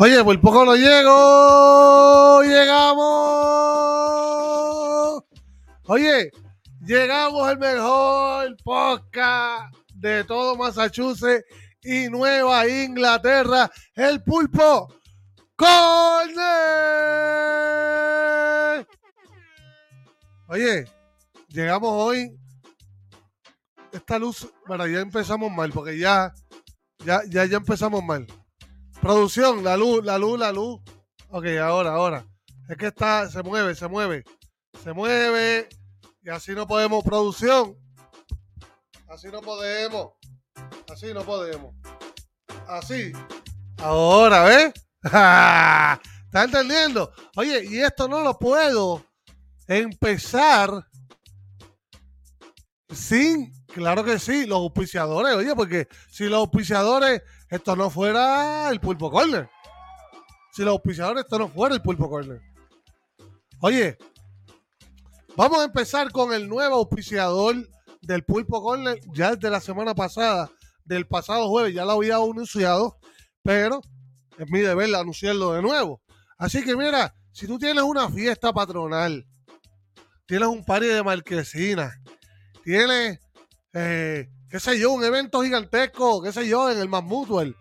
Oye, por poco no llego. Llegamos. Oye, llegamos al mejor podcast de todo Massachusetts y Nueva Inglaterra, el pulpo Corner. Oye, llegamos hoy. Esta luz, bueno, ya empezamos mal, porque ya, ya, ya, ya empezamos mal. Producción, la luz, la luz, la luz. Ok, ahora, ahora. Es que está, se mueve, se mueve. Se mueve. Y así no podemos. Producción. Así no podemos. Así no podemos. Así. Ahora, ¿ves? ¿Estás entendiendo? Oye, y esto no lo puedo empezar sin, claro que sí, los auspiciadores. Oye, porque si los auspiciadores esto no fuera el Pulpo Corner. Si los auspiciadores, esto no fuera el Pulpo Corner. Oye, vamos a empezar con el nuevo auspiciador del Pulpo Corner. Ya desde la semana pasada, del pasado jueves, ya lo había anunciado, pero es mi deber anunciarlo de nuevo. Así que mira, si tú tienes una fiesta patronal, tienes un party de marquesina, tienes eh, qué sé yo, un evento gigantesco, qué sé yo, en el Más Mutual.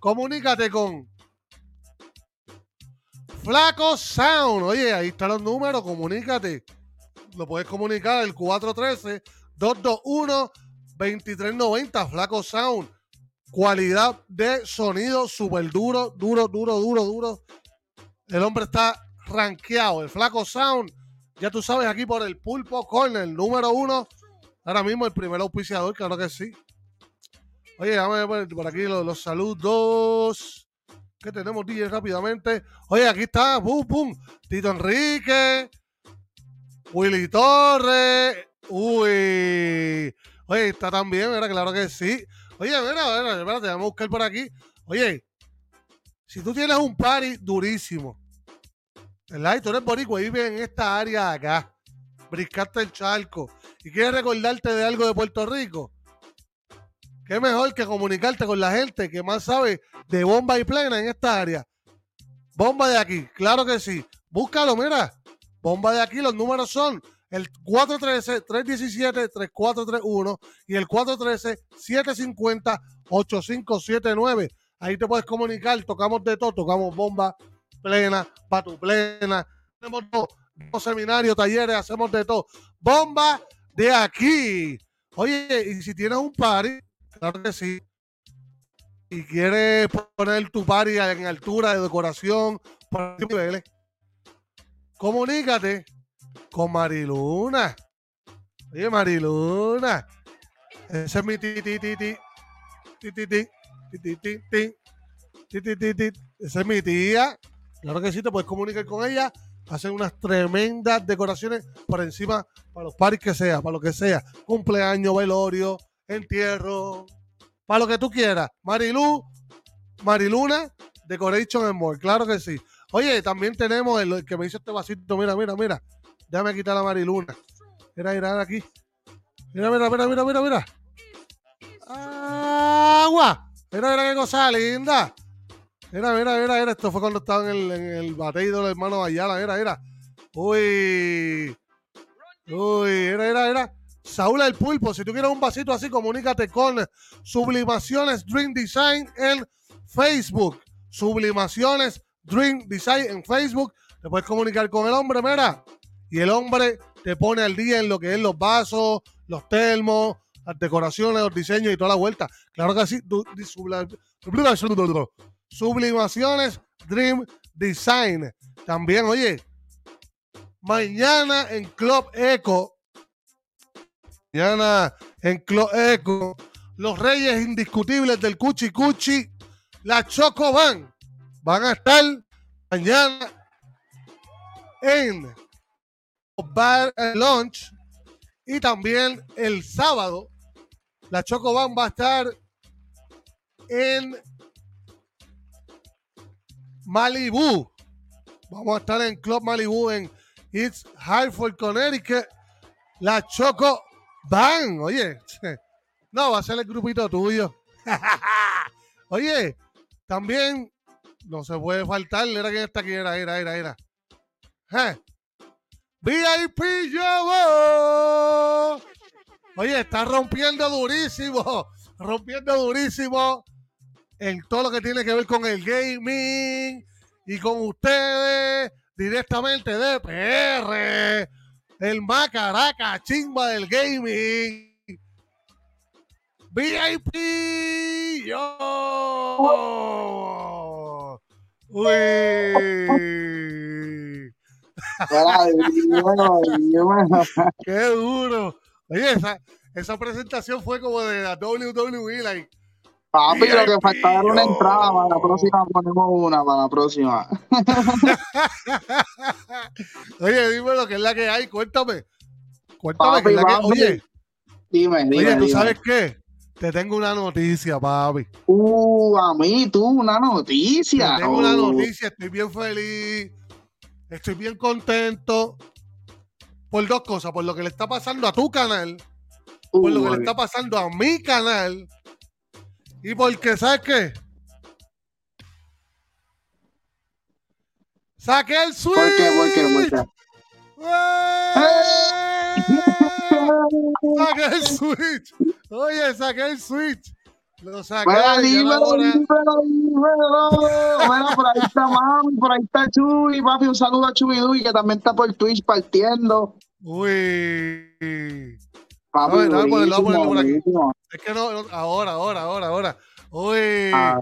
Comunícate con Flaco Sound. Oye, ahí están los números, comunícate. Lo puedes comunicar al 413-221-2390. Flaco Sound. Cualidad de sonido súper duro, duro, duro, duro, duro. El hombre está rankeado. El Flaco Sound, ya tú sabes, aquí por el Pulpo Corner, número uno Ahora mismo el primer auspiciador, claro que sí. Oye, a ver por aquí los, saludos. ¿Qué tenemos, DJ, rápidamente? Oye, aquí está, pum, pum. Tito Enrique, Willy Torres. Uy. Oye, está también, ¿verdad? Claro que sí. Oye, mira, mira, espérate, vamos a buscar por aquí. Oye, si tú tienes un party durísimo, ¿verdad? Y tú eres boricua y vives en esta área de acá, briscaste el charco, y quieres recordarte de algo de Puerto Rico, qué mejor que comunicarte con la gente que más sabe de bomba y plena en esta área. Bomba de aquí, claro que sí. Búscalo, mira. Bomba de aquí, los números son el 413-317-3431 y el 413-750-8579. Ahí te puedes comunicar, tocamos de todo, tocamos bomba plena, patu plena, tenemos dos, seminarios, talleres, hacemos de todo. Bomba de aquí. Oye, y si tienes un party, claro que sí, y quieres poner tu party en altura de decoración, por niveles, comunícate con Mariluna. Oye, Mariluna. Ese es mi. Ti, ti, ti. Ti, ti, ti, ti. Ti, ti, ti, ti. Esa es mi tía. Claro que sí, te puedes comunicar con ella hacen unas tremendas decoraciones por encima para los paris que sea, para lo que sea, cumpleaños, velorio, entierro, para lo que tú quieras. Marilu, Mariluna, Decoration and More, claro que sí. Oye, también tenemos el, que me hizo este vasito, mira, mira, mira. Déjame quitar la Mariluna. Mira, mira, aquí. Mira, mira, mira, mira, mira, mira. Agua. Mira, mira qué cosa linda. Mira, mira, mira, mira. Esto fue cuando estaba en el, en el batey de los hermanos Ayala. Mira, mira. Uy. Uy, mira, mira, mira. Saúl el Pulpo, si tú quieres un vasito así, comunícate con Sublimaciones Dream Design en Facebook. Sublimaciones Dream Design en Facebook. Te puedes comunicar con el hombre, mira. Y el hombre te pone al día en lo que es los vasos, los termos, las decoraciones, los diseños y toda la vuelta. Claro que sí. Sublimaciones Dream Design. También, oye, mañana en Club Eco, mañana en Club Eco, los reyes indiscutibles del Cuchi Cuchi, la Choco Van, a estar mañana en Bar Lunch y también el sábado la Choco Van va a estar en Malibu. Vamos a estar en Club Malibu en East Hartford, Connecticut. La Choco Van. Oye, no, va a ser el grupito tuyo. Oye, también No se puede faltar. Era que esta aquí era, era, era, era. VIP yo. Oye, está rompiendo durísimo. Rompiendo durísimo en todo lo que tiene que ver con el gaming y con ustedes directamente de PR, el Macaraca chimba del gaming. VIP yo. Uy. Qué duro. Oye, esa, esa presentación fue como de la WWE, like. Papi, lo que faltaba era una entrada. Para la próxima ponemos una, para la próxima. Oye, dime lo que es la que hay, cuéntame. Cuéntame que es la que Oye, dime, dime. Oye, ¿tú sabes qué? Te tengo una noticia, papi. Uh, a mí, tú, una noticia. Te tengo una uh. noticia, estoy bien feliz. Estoy bien contento. Por dos cosas, por lo que le está pasando a tu canal, por lo que le está pasando a mi canal y porque, ¿sabes qué? ¡Saqué el Switch! ¿Por qué? ¿Por qué? ¡Saqué el Switch! Oye, saqué el Switch. Lo saqué. Bueno, dímelo, dímelo, dímelo. Bueno, por ahí está Mami, por ahí está Chuy. Papi, un saludo a Chuy Dui, que también está por Twitch partiendo. Uy. Papi, no, no, por. Es que no, ahora, ahora, ahora, ahora. Uy. Ah,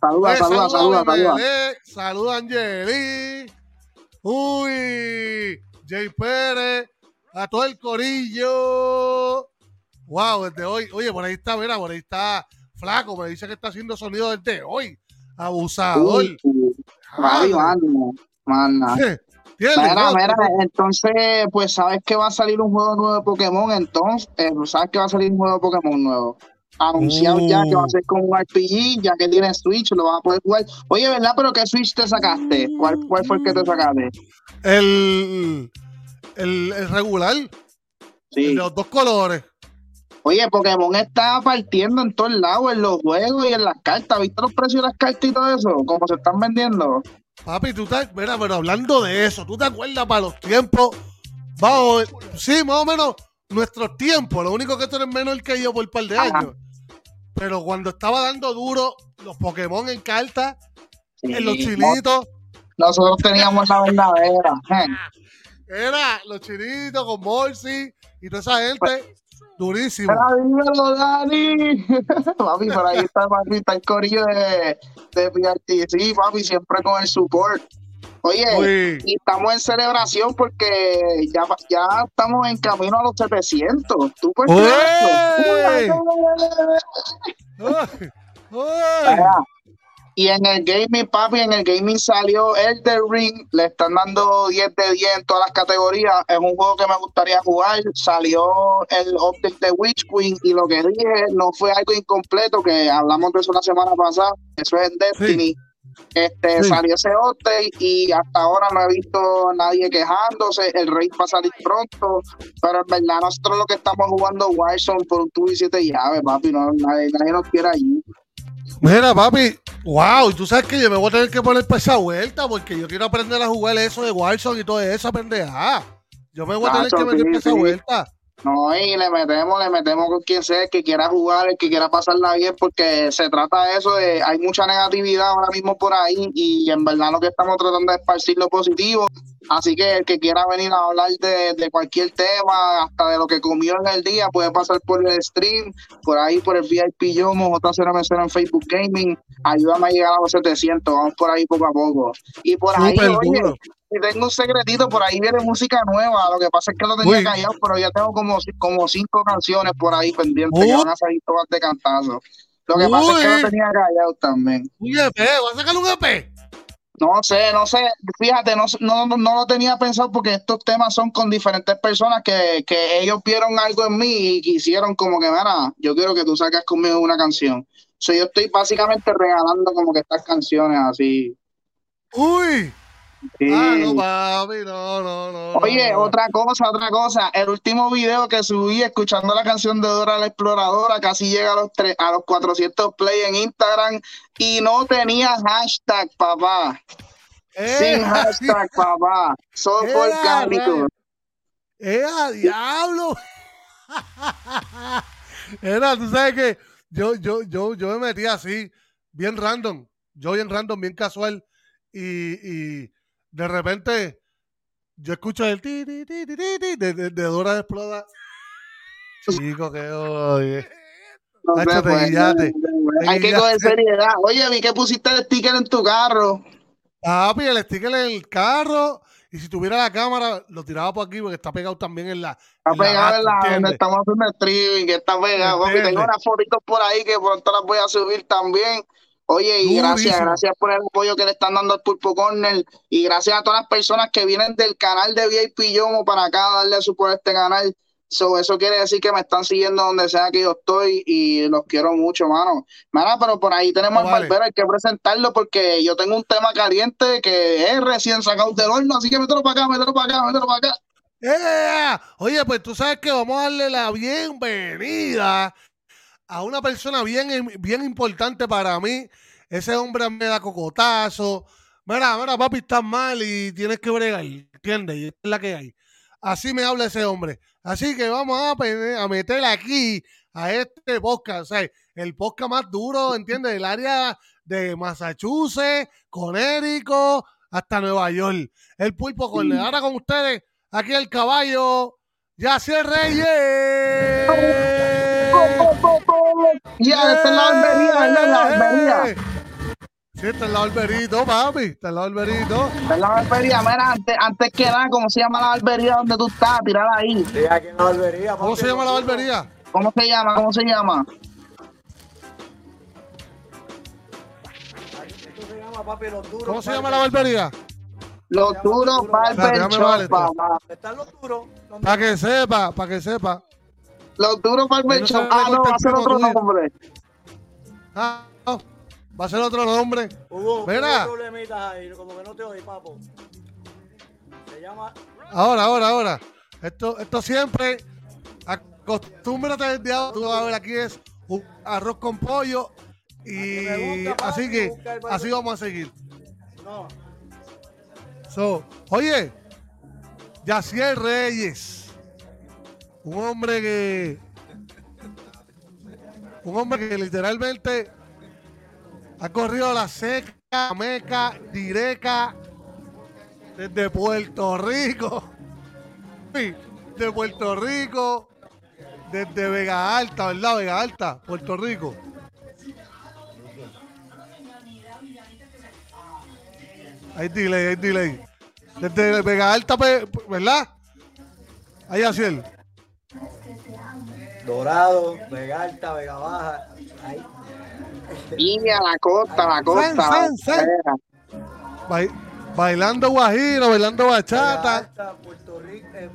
saluda, saluda, saluda, saluda. Saluda, Angeli. Uy. Jay Pérez. A todo el corillo. Wow, desde hoy. Oye, por ahí está, mira, por ahí está Flaco. Me dice que está haciendo sonido desde hoy. Abusador. Uy, manda. Mira, mira, entonces, pues sabes que va a salir un juego nuevo de Pokémon, entonces, eh, sabes que va a salir un juego de Pokémon nuevo. Anunciado ya que va a ser como un RPG, ya que tiene Switch, lo vas a poder jugar. Oye, ¿verdad? ¿Pero qué Switch te sacaste? ¿Cuál, cuál fue el que te sacaste? El, el, el regular. Sí. de los dos colores. Oye, Pokémon está partiendo en todos lados, en los juegos y en las cartas. ¿Viste los precios de las cartas y todo eso? ¿Cómo se están vendiendo? Papi, tú estás, mira, pero hablando de eso, ¿tú te acuerdas para los tiempos? Vamos, sí, más o menos nuestros tiempos. Lo único que tú eres menor que yo por un par de años. Pero cuando estaba dando duro los Pokémon en carta, en los chinitos. Nosotros teníamos la verdadera. Era los chinitos con Morsi y toda esa gente. Pues, Durísimo. dímelo, Dani. papi, por ahí está, papi, está el corillo de, de Sí, papi, siempre con el support. Oye, y estamos en celebración porque ya, ya estamos en camino a los 700. ¿Tú puedes creer y en el gaming, papi, en el gaming salió Elder Ring, le están dando 10 de 10 en todas las categorías. Es un juego que me gustaría jugar. Salió el update de Witch Queen y lo que dije no fue algo incompleto, que hablamos de eso la semana pasada. Eso es en Destiny. Este salió ese update y hasta ahora no he visto a nadie quejándose. El raid va a salir pronto, pero en verdad nosotros lo que estamos jugando Warzone por un tubo y siete llaves, papi. No, nadie, nadie nos quiere allí. Mira, papi, wow, y tú sabes que yo me voy a tener que poner para esa vuelta porque yo quiero aprender a jugar eso de Warzone y todo eso, pendeja. Yo me voy a tener que meter para esa vuelta. No, y le metemos, le metemos con quien sea, el que quiera jugar, el que quiera pasarla bien, porque se trata de eso, de hay mucha negatividad ahora mismo por ahí y en verdad lo que estamos tratando es esparcir lo positivo. Así que el que quiera venir a hablar de, cualquier tema, hasta de lo que comió en el día, puede pasar por el stream, por ahí por el VIP Yomo, JCRMC en Facebook Gaming. Ayúdame a llegar a los 700, vamos por ahí poco a poco. Y por ahí, oye, y tengo un secretito, por ahí viene música nueva. Lo que pasa es que lo tenía callado, pero ya tengo como, como cinco canciones por ahí pendientes que van a salir todas de cantazo. Lo que pasa es que lo tenía callado también. Un EP, ¿vas a sacar un EP? No sé, no sé, fíjate, no, no, no, lo tenía pensado porque estos temas son con diferentes personas que, que ellos vieron algo en mí y quisieron como que, mira, yo quiero que tú saques conmigo una canción. O yo estoy básicamente regalando como que estas canciones así. Uy, Ah, no, papi, no, no, no. Oye, otra cosa, otra cosa. El último video que subí escuchando la canción de Dora la Exploradora casi llega a los, tres, a los 400 play en Instagram y no tenía hashtag, papá. Eh, Sin hashtag, papá. Solo eh, orgánico. ¡Eh, diablo! Era, tú sabes que yo, yo, yo, yo me metí así, bien random. Yo bien random, bien casual. Y, y de repente yo escucho el ti, ti, ti, ti, ti de, de, de Dora Exploda. Chico, que oye. No sé, pues, hay que coger seriedad. Oye, vi que pusiste el sticker en tu carro. Papi, el sticker en el carro. Y si tuviera la cámara, lo tiraba por aquí porque está pegado también en la. Está pegado en la, donde estamos haciendo streaming, que está pegado. Papi, tengo unas fotitos por ahí que pronto las voy a subir también. Oye, y gracias, gracias por el apoyo que le están dando al Pulpo Corner y gracias a todas las personas que vienen del canal de VIP Yomo para acá a darle su a este canal. eso quiere decir que me están siguiendo donde sea que yo estoy y los quiero mucho, mano. Mano, pero por ahí tenemos al Barbero, hay que presentarlo porque yo tengo un tema caliente que es recién sacado del horno, así que mételo para acá, mételo para acá, mételo para acá. ¡Eh! Oye, pues tú sabes que vamos a darle la bienvenida a una persona bien, bien importante para mí. Ese hombre me da cocotazo. Mira, mira, papi, estás mal y tienes que bregar, ¿entiendes? Y es la que hay. Así me habla ese hombre. Así que vamos a, a meter aquí a este podcast, o sea, el podcast más duro, ¿entiendes? Del área de Massachusetts, Connecticut, hasta Nueva York. El pulpo con ahora con ustedes, aquí el caballo, Yacier Reyes. Ya, está en la albería, está en la albería. Sí, la alberito, papi. Está en la alberito. Está en la albería. Mira, antes, antes que nada, ¿cómo se llama la albería donde tú estás? Tirada ahí. Sí, aquí en la albería. ¿Cómo se llama la albería? ¿Cómo se llama? ¿Cómo se llama? ¿Cómo se llama la barbería? Los duros barber. Están los duros. Para que sepa, para que sepa. Los duros Barber Shop. Ah, no, va a ser otro nombre. Ah, no. Va a ser otro nombre. Hugo, Mira. problemitas ahí, como que no te oí, papo. Se llama. Ahora, ahora, ahora. Esto, esto siempre. Acostúmbrate desde ahora. Tú vas a ver aquí es un arroz con pollo. Y así que, así vamos a seguir. No. So, oye, Yaciel Reyes un hombre que. Un hombre que literalmente ha corrido la seca, meca, directa desde Puerto Rico. De Puerto Rico, desde Vega Alta, ¿verdad? Vega Alta, Puerto Rico. Hay delay, hay delay. Desde Vega Alta, ¿verdad? Ahí así él. Dorado, Vega Alta, Vega Baja. Ahí. la costa, la costa. bailando guajiro, bailando bachata. Eh,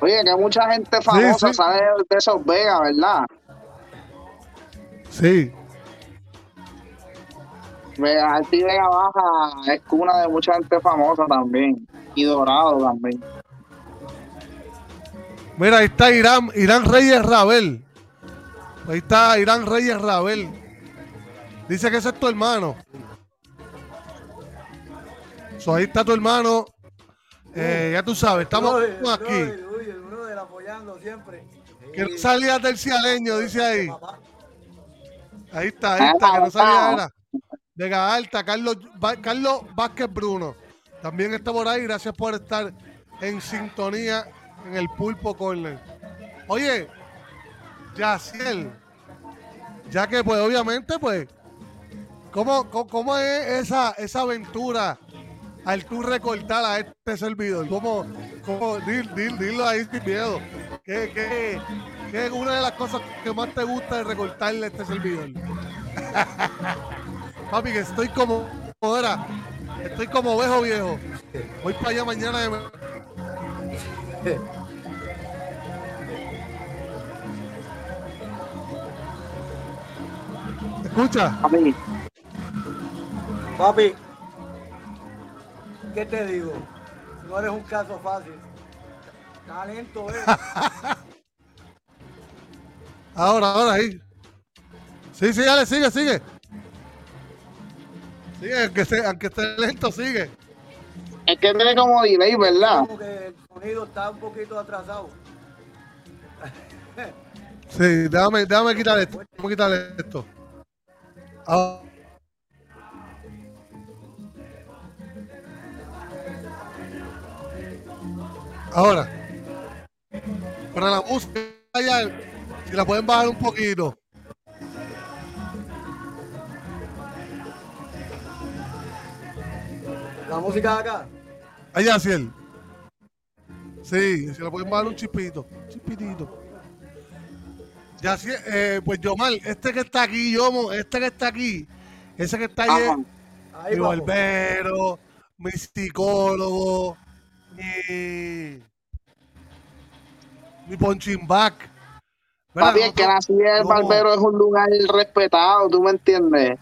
Oye, que mucha gente famosa sabe de esos Vegas, ¿verdad? Sí. Vega Alta y Vega Baja es cuna de mucha gente famosa también. Y Dorado también. Mira, ahí está Irán, Irán Reyes Rabel. Ahí está Irán Reyes Rabel. Dice que ese es tu hermano. So, ahí está tu hermano. Eh, ya tú sabes, estamos aquí. Que no salía del cialeño, dice ahí. Ahí está, ahí está, que no salía era. De Alta, Carlos, Carlos Vázquez Bruno. También está por ahí. Gracias por estar en sintonía en el Pulpo Corner. Oye, Yaciel, ya que pues obviamente pues, ¿cómo, cómo, es esa, esa aventura al tú recortar a este servidor? ¿Cómo, cómo dilo ahí sin miedo? ¿Qué, qué, qué es una de las cosas que más te gusta de recortarle a este servidor? Papi, que estoy como, estoy como ovejo viejo. Voy para allá mañana de Escucha. Papi, ¿qué te digo? No eres un caso fácil. Talento, eh. Ahora, ahora, ahí. Sí, sí, dale, sigue, sigue. Sigue, aunque esté, aunque esté lento, sigue. Es que tiene como delay, ¿verdad? Como que sonido está un poquito atrasado. Sí, déjame, déjame quitar esto. Déjame quitar esto. Ah. Ahora, para la música, si la pueden bajar un poquito. La música de acá. Allá, Ciel. Sí, si la pueden bajar un chispito. Chispitito. Ya, eh, pues Yomar, este que está aquí, Yomo, este que está aquí, ese que está ahí. Ahí mi vamos. barbero, mi psicólogo, mi, mi punching back. Papi, el que nací el barbero es un lugar respetado, ¿tú me entiendes?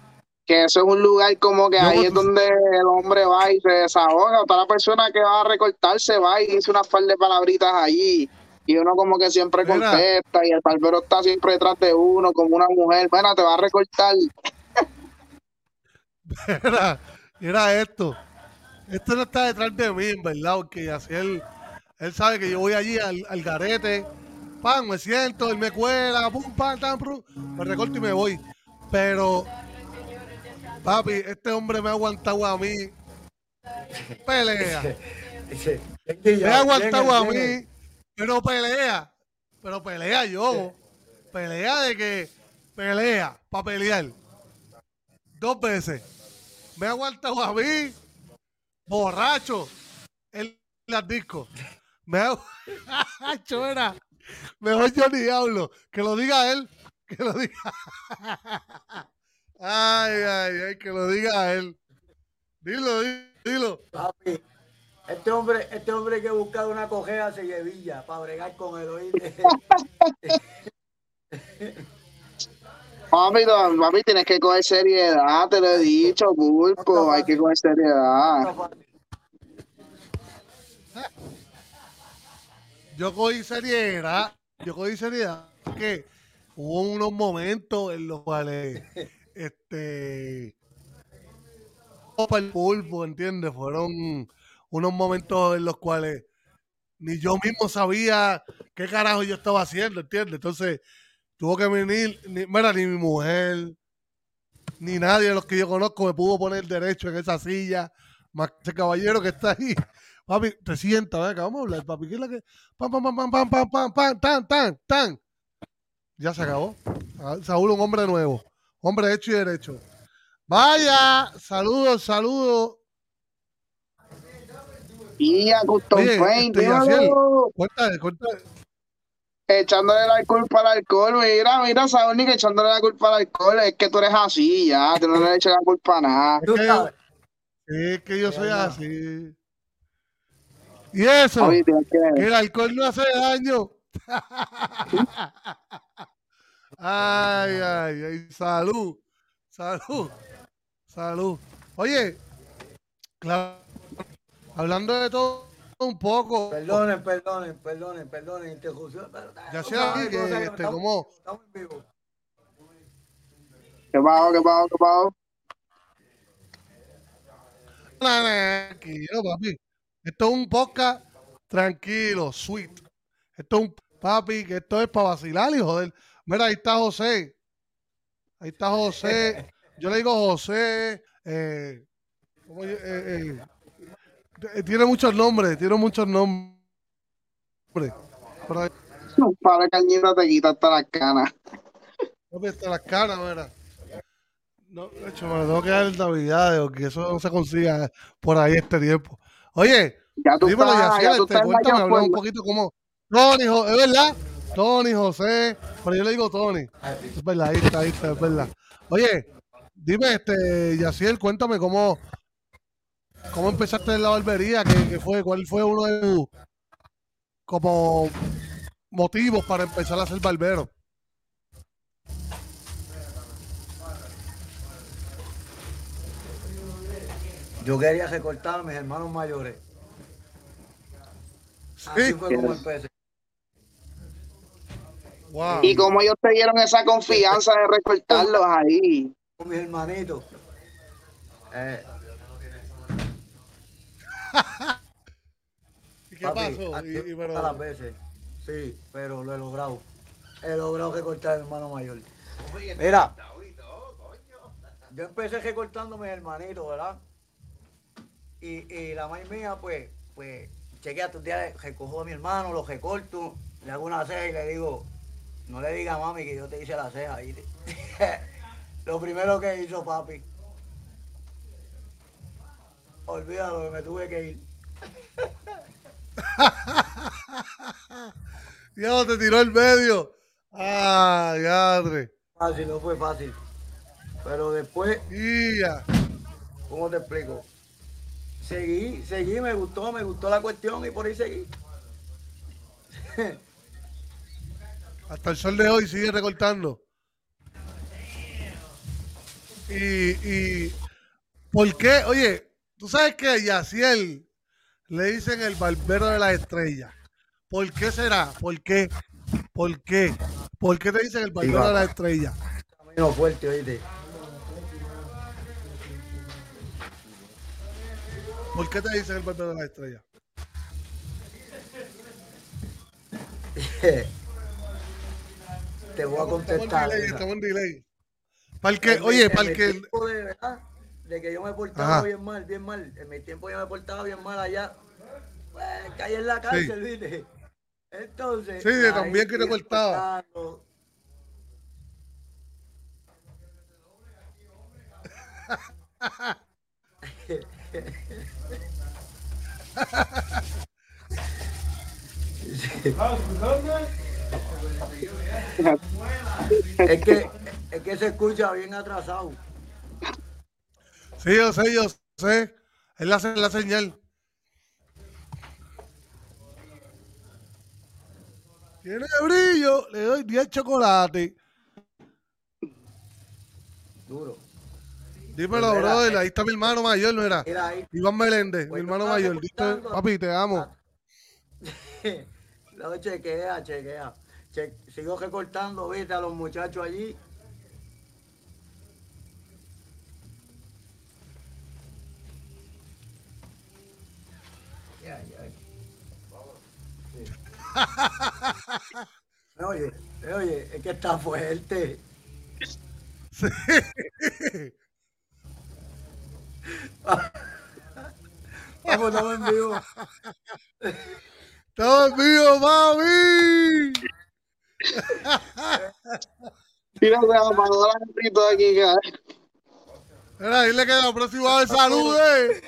Que eso es un lugar como que No, ahí es donde el hombre va y se desahoga. Toda la persona que va a recortarse va y dice unas par de palabritas allí. Y uno como que siempre Mira. contesta y el barbero está siempre detrás de uno como una mujer. Bueno, te va a recortar. Era, era esto. Esto no está detrás de mí, verdad, porque así él, él sabe que yo voy allí al, al garete, pan, me siento, él me cuela, pum, pam, tam, prum, me recorto y me voy. Pero, papi, este hombre me ha aguantado a mí. Pelea. Me ha aguantado a mí, pero pelea. Pero pelea yo. Pelea de que pelea, para pelear. Dos veces. Me ha aguantado a mí, borracho, en las discos. Me ha Acho, era. Mejor yo ni hablo. Que lo diga él. Que lo diga. Ay, ay, ay, que lo diga él. Dilo, di- dilo. Papi, este hombre, este hombre hay que buscar una cojea sevilla para bregar con el oíste. Papi, no, papi, tienes que coger seriedad, te lo he dicho, pulpo. Hay que coger seriedad. yo cogí seriedad, yo cogí seriedad, porque hubo unos momentos en los cuales, este, para el pulpo, ¿entiendes? Fueron unos momentos en los cuales ni yo mismo sabía qué carajo yo estaba haciendo, ¿entiendes? Entonces, tuvo que venir, ni, mira, ni mi mujer, ni nadie de los que yo conozco me pudo poner derecho en esa silla, más que ese caballero que está ahí. Papi, te sientas, ven acá, vamos a hablar, papi. ¿Qué es la que.? Pam, pam, pam, pam, pam, pam, pam, pam, tan, tan, tan. Ya se acabó. Ah, Saúl, un hombre nuevo. Hombre hecho y derecho. Vaya, saludos, saludos. Y a Custom Oye, Paint. Cuéntale, cuéntale. echándole la culpa al alcohol. Mira, mira, Saúl, ni que echándole la culpa al alcohol. Es que tú eres así, ya. Tú no le echas la culpa a nada. Es que-. Es que yo soy así. Y eso, que que- el alcohol no hace daño. ay, ay, ay. Salud. Salud. Salud. Oye, claro, hablando de todo un poco. Perdonen, perdonen, perdonen, perdonen, interrupción. pero- Ya sea que, este, estamos- como- Estamos en vivo. ¿Qué pasó, qué pasó, qué pasó? Tranquilo, papi. Esto es un podcast tranquilo, sweet. Esto es un papi, que esto es para vacilar y joder. Mira, ahí está José. Ahí está José. Yo le digo José. eh, ¿cómo yo- eh, eh, eh, tiene muchos nombres, tiene muchos nombres. Pero ahí Un par de cañitas te quita hasta las canas. papi, está las caras, mira. No, de hecho, me lo tengo que dar en Navidades, porque eso no se consiga por ahí este tiempo. Oye, Ya tú Dímelo, estás, Yaciel, ya tú este, estás en cuéntame, hablamos un poquito como Tony, es verdad, Tony, José, pero yo le digo Tony, es verdad, ahí está, ahí está, es verdad. Oye, dime, este, Yaciel, cuéntame cómo, cómo empezaste en la barbería, qué, qué fue, cuál fue uno de tus, como, motivos para empezar a ser barbero. yo quería recortar a mis hermanos mayores. Sí. Así fue como empecé. Wow. Y como ellos te dieron esa confianza de recortarlos ahí. Con mis hermanitos. Eh, ¿Y qué papi, pasó? Y- y pero- a las veces. Sí, pero lo he logrado. He logrado recortar al hermano mayor. Mira, yo empecé recortando a mis hermanitos, ¿verdad? Y, y la madre mía, pues, pues, chequea tus días, recojo a mi hermano, lo recorto, le hago una ceja y le digo, no le diga a mami que yo te hice la ceja. Y lo primero que hizo papi, olvídalo que me tuve que ir. Ya te tiró el medio. Ah, yadre. Fácil, no fue fácil. Pero después, Ya. ¿cómo te explico? Seguí, seguí, me gustó, me gustó la cuestión y por ahí seguí. Hasta el sol de hoy sigue recortando. Y, y ¿por qué? Oye, tú sabes que Yaciel le dicen el barbero de las estrellas. ¿Por qué será? ¿Por qué? ¿Por qué? ¿Por qué te dicen el barbero de las estrellas? Camino fuerte, oíste. ¿Por qué te dicen el barbero de las estrellas? Te voy a Estamos en contestar. estamos en delay. Para el que, oye, en para el que, de, que yo me portaba Ajá. bien mal, bien mal. En mi tiempo yo me portaba bien mal allá. Pues, caí en la cárcel, ¿viste? Entonces. Sí, de ahí también que te portaba. portando. Es que, es que se escucha bien atrasado. sí, yo sé, yo sé. Es la, la señal. Tiene brillo, le doy 10 chocolates. Duro. Dímelo, Pues mira, brother. Ahí está mi hermano mayor, ¿no era? Mira ahí. Iván Meléndez, Pues mi yo hermano mayor. Papi, te amo. No, chequea, chequea. Sigo recortando, viste, a los muchachos allí. Ay, ay. Oye, oye, es que está fuerte. Vamos, estamos en vivo. ¡Estamos vivos, mami! Mira, se apagó la grito aquí, cara. Mira, dile que la próxima vez salude.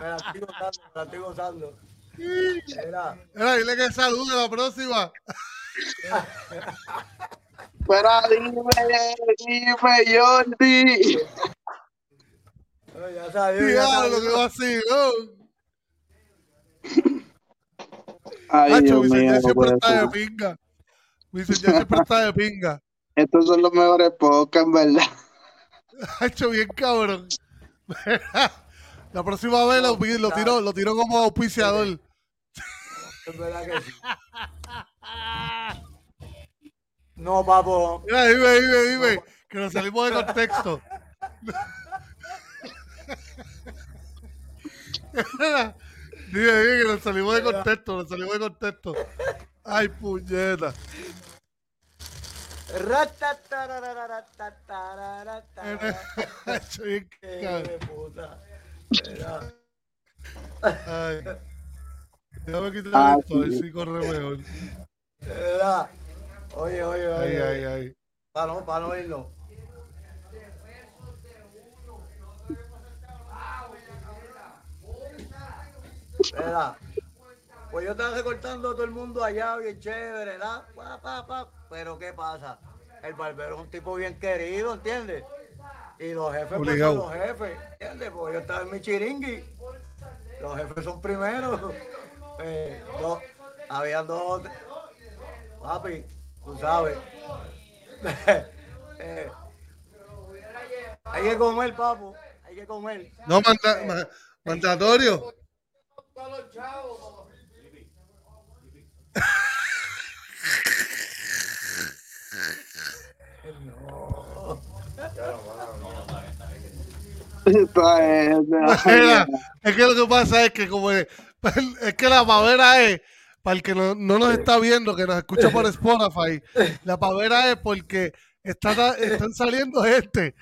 Me la estoy gozando, me la estoy gozando. Mira, Mira, dile que salude la próxima. Espera, dime, dime, Jordi. oh, ya ya Diablo, lo que va así, ¿no? Ay, Hacho, Dios mi mío, no siempre está de pinga. Mi señor siempre está de pinga. Estos son los mejores podcasts, ¿verdad? Ha hecho bien cabrón. La próxima vez lo, lo tiro, lo tiro como auspiciador. Es verdad que sí. No, papo. Mira, dime, dime, dime. Que nos salimos de contexto. Dime, que nos salimos de contexto, nos salimos de contexto. Ay, puñeta. Ay. Déjame quitar esto, a ver si corre mejor. Mira. Oye, oye, Ay, oye. ay, ay. Para no, para no. Pues yo estaba recortando a todo el mundo allá, bien chévere, ¿verdad? Pa, pa, pa. Pero ¿qué pasa? El barbero es un tipo bien querido, ¿entiendes? Y los jefes pues, son los jefes, ¿entiendes? Porque yo estaba en mi chiringui. Los jefes son primeros. Eh, dos, habían dos. Papi, tú sabes. Eh, hay que comer, papo. Hay que comer. No, manda- es- que lo que pasa es que como es, es que la pavera es, para el que no, no nos está viendo, que nos escucha por Spotify, la pavera es porque está, están saliendo gente,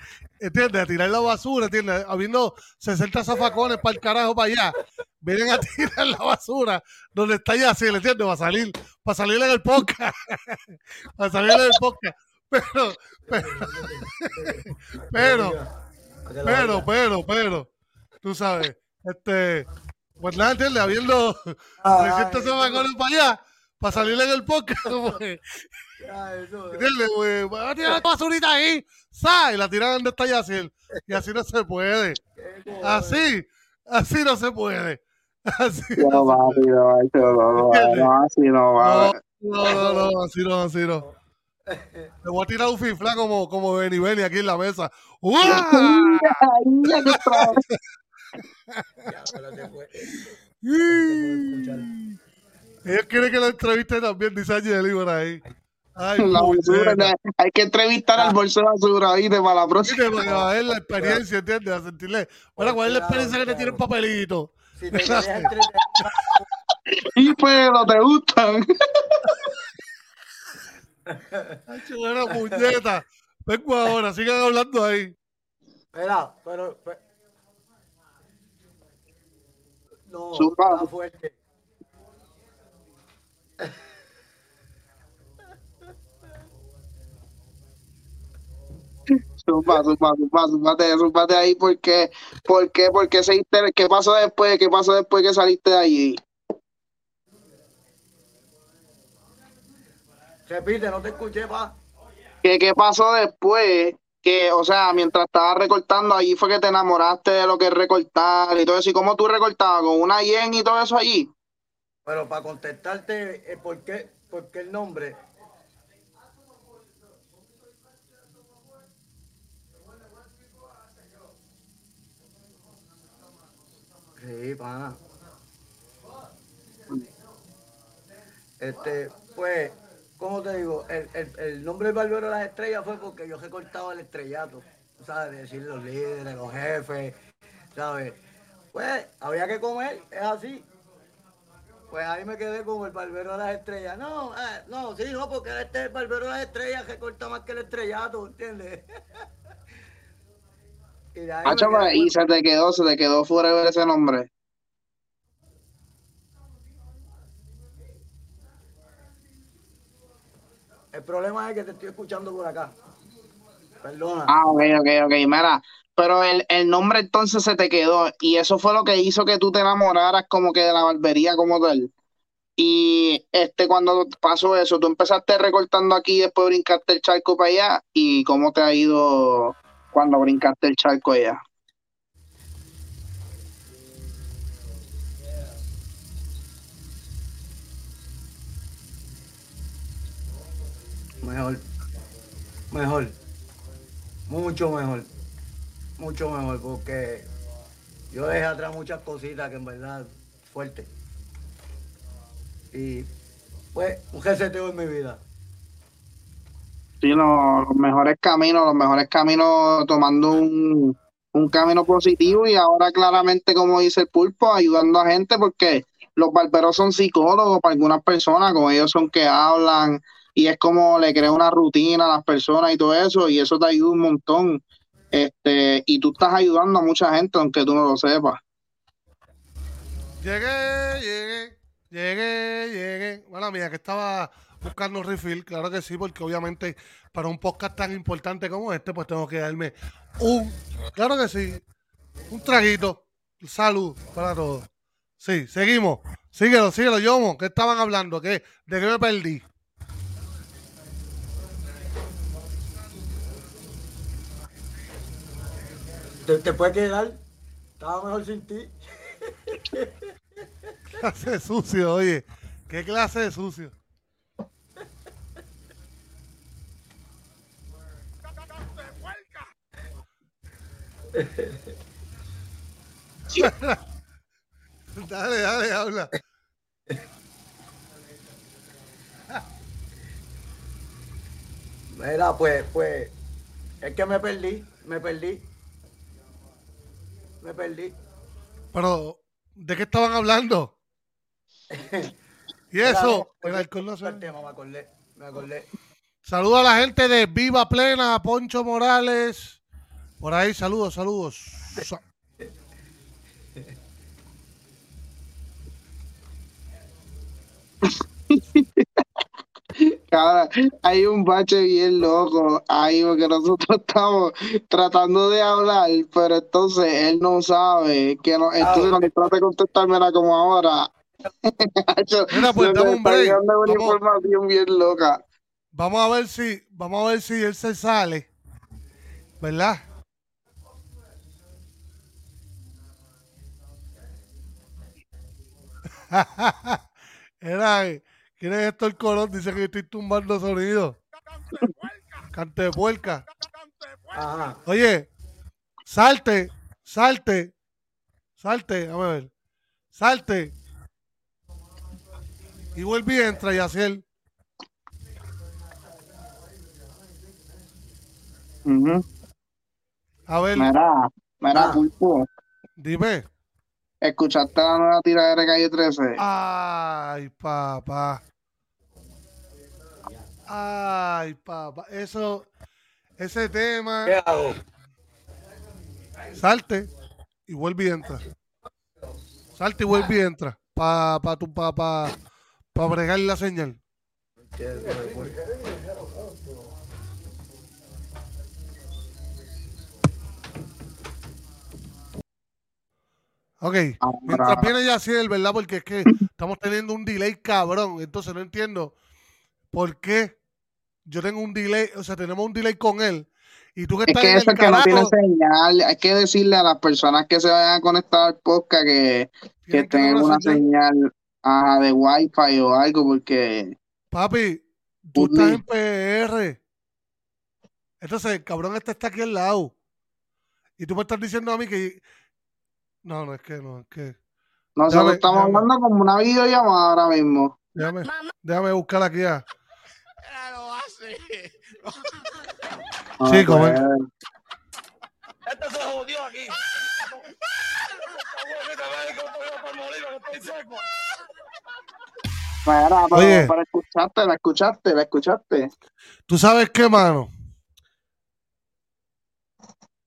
¿entiendes? A tirar la basura, ¿entiendes? Habiendo 60 zafacones para el carajo para allá, vienen a tirar la basura donde está ya así, ¿entiendes? Para salir, para salir en el podcast, para salir en el podcast. Pero, pero, pero, pero, pero, pero, tú sabes, este, pues nada, ¿entiendes? Habiendo 300 zafacones para allá, para salir en el podcast, que, ¿entiendes? Pues, va a tirar la basurita ahí, ¿sabes? Y la tiran donde está Yaciel. Y así no se puede. Así, así no se puede. Así No, no papi, no, macho, no, no, no, así no va. No, no, no, así no, así no. Le voy a tirar un fifla como, como Benny Benny aquí en la mesa. ¡Uah! Ya. Ellos quieren que la entreviste también, dice Angel por ahí. Ay, La basura, hay que entrevistar al bolso de basura, ¿viste? Para la próxima. Para ver la experiencia, ¿entiendes? A sentirle. Bueno, ¿cuál es la experiencia que te tiene un papelito? Si te Y pero te gustan. Ay, buena puñeta. Vengo ahora, sigan hablando ahí. Espera, pero. pe- No, Zumba. está fuerte. Zumba, zumba, zumba, zumbate, zumbate ahí porque, ¿por qué? ¿Por qué seguiste? ¿Qué pasó después? ¿Qué pasó después que saliste de allí? Repite, no te escuché, pa. ¿Qué, qué pasó después? Que, o sea, mientras estabas recortando, allí fue que te enamoraste de lo que es recortar y todo eso. ¿Y cómo tú recortabas? ¿Con una yen y todo eso allí? Pero para contestarte, ¿por, qué, ¿por qué el nombre? Sí, pana. Este, pues, ¿cómo te digo? El, el, el nombre del barbero de las estrellas fue porque yo recortaba el estrellato, ¿sabes? Decir los líderes, los jefes, ¿sabes? Pues, había que comer, es así. Pues ahí me quedé como el barbero de las estrellas. No, eh, no, sí, no, porque este es el barbero de las estrellas que corta más que el estrellato, ¿entiendes? y me Hacho, y se te quedó, se te quedó forever ese nombre. El problema es que te estoy escuchando por acá. Perdona. Ah, ok, ok, ok. Mira, pero el, el nombre entonces se te quedó y eso fue lo que hizo que tú te enamoraras como que de la barbería como tal. Y este cuando pasó eso, tú empezaste recortando aquí, después brincaste el charco para allá y cómo te ha ido cuando brincaste el charco allá. Mejor. Mejor. Mucho mejor. Mucho mejor, porque yo dejé atrás muchas cositas que en verdad fuerte. Y pues un reseteo en mi vida. Sí, lo- los mejores caminos, los mejores caminos tomando un, un camino positivo y ahora claramente, como dice el pulpo, ayudando a gente porque los barberos son psicólogos para algunas personas, como ellos son que hablan y es como le crea una rutina a las personas y todo eso y eso te ayuda un montón. Este, y tú estás ayudando a mucha gente aunque tú no lo sepas. Llegué, llegué, llegué, llegué. Bueno, mía, que estaba buscando refill, claro que sí, porque obviamente para un podcast tan importante como este, pues tengo que darme un, claro que sí, un traguito. Salud para todos. Sí, seguimos. Síguelo, síguelo, Yomo. ¿Qué estaban hablando? ¿Qué? ¿De qué me perdí? ¿Te, te puede quedar? Estaba mejor sin ti. clase de sucio, oye. ¿Qué clase de sucio? dale, dale, habla. Mira, pues, pues, es que me perdí, me perdí. Me perdí. Pero, ¿de qué estaban hablando? y eso, el alcohol no se- El tema, me acordé, me acordé. Saludo a la gente de Viva Plena, Poncho Morales. Por ahí, saludos, saludos. Sa- Cara, hay un bache bien loco ahí porque nosotros estamos tratando de hablar, pero entonces él no sabe que no, entonces cuando trata de contestármela como ahora. Mira, pues, dame un break. una Vamos. información bien loca. Vamos a ver si, vamos a ver si él se sale. ¿Verdad? Era, ¿quién es Héctor Colón? Dice que estoy tumbando sonido. Cante de puerca. Ajá. Oye, salte, salte, salte, a ver, salte. Y vuelve y entra y así él. A ver, Mira, mira, Ah. Pulpo, dime. ¿Escuchaste la nueva tiradera de Calle 13? Ay, papá. Ay, papá. Eso, ese tema, ¿Qué hago? salte y vuelve y entra. Salte y vuelve y entra. Pa, pa, tu, pa, pa, pa bregar la señal. Ok, mientras viene Yaciel, ¿verdad? Porque es que estamos teniendo un delay cabrón. Entonces no entiendo por qué yo tengo un delay, o sea, tenemos un delay con él. Y tú que es estás que en eso el es que no tiene señal. Hay que decirle a las personas que se vayan a conectar al podcast que, que tengan una señal. señal ajá, de wifi o algo, porque Papi, tú Pudli. estás en PR. Entonces, el cabrón este está aquí al lado. Y tú me estás diciendo a mí que. No, no, es que no, es que. nosotros Déjame- estamos déjame. hablando como una videollamada ahora mismo. Déjame, déjame buscar aquí a. Ah, Sí, como pues, Esto se jodió aquí. mira, pero, Oye. pero escuchaste, la escuchaste, la escuchaste. ¿Tú sabes qué, mano?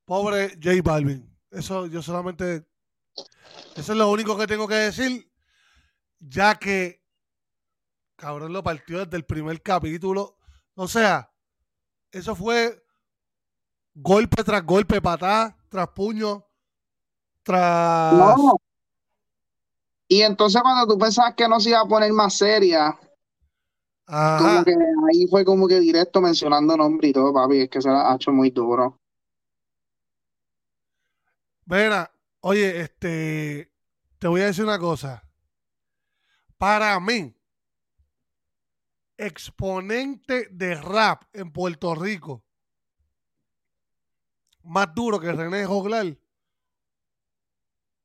Pobre J Balvin. Eso yo solamente. Eso es lo único que tengo que decir. Ya que. Cabrón lo partió desde el primer capítulo. O sea, eso fue golpe tras golpe, patada tras puño, tras. No. Y entonces cuando tú pensabas que no se iba a poner más seria, Ajá. como que ahí fue como que directo mencionando nombre y todo, papi, es que se la ha hecho muy duro. Mira, oye, este, te voy a decir una cosa. Para mí, exponente de rap en Puerto Rico, más duro que René Joglar,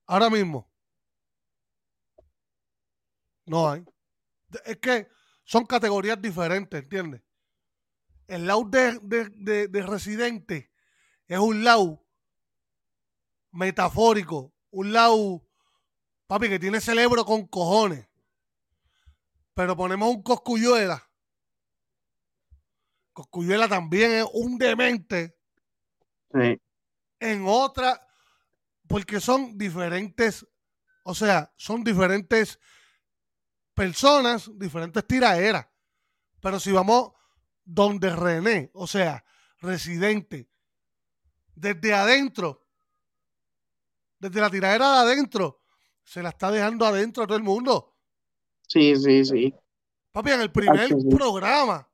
ahora mismo, no hay. Es que son categorías diferentes, ¿entiendes? El lado de, de, de- de residente es un lado metafórico, un lado, papi, que tiene cerebro con cojones. Pero ponemos un Coscuyuela. Coscuyuela también es un demente Sí. en otra, porque son diferentes, o sea, son diferentes personas, diferentes tiraderas. Pero si vamos donde René, o sea, residente, desde adentro, desde la tiradera de adentro, se la está dejando adentro a todo el mundo. Sí, sí, sí. Papi, en el primer sí. programa.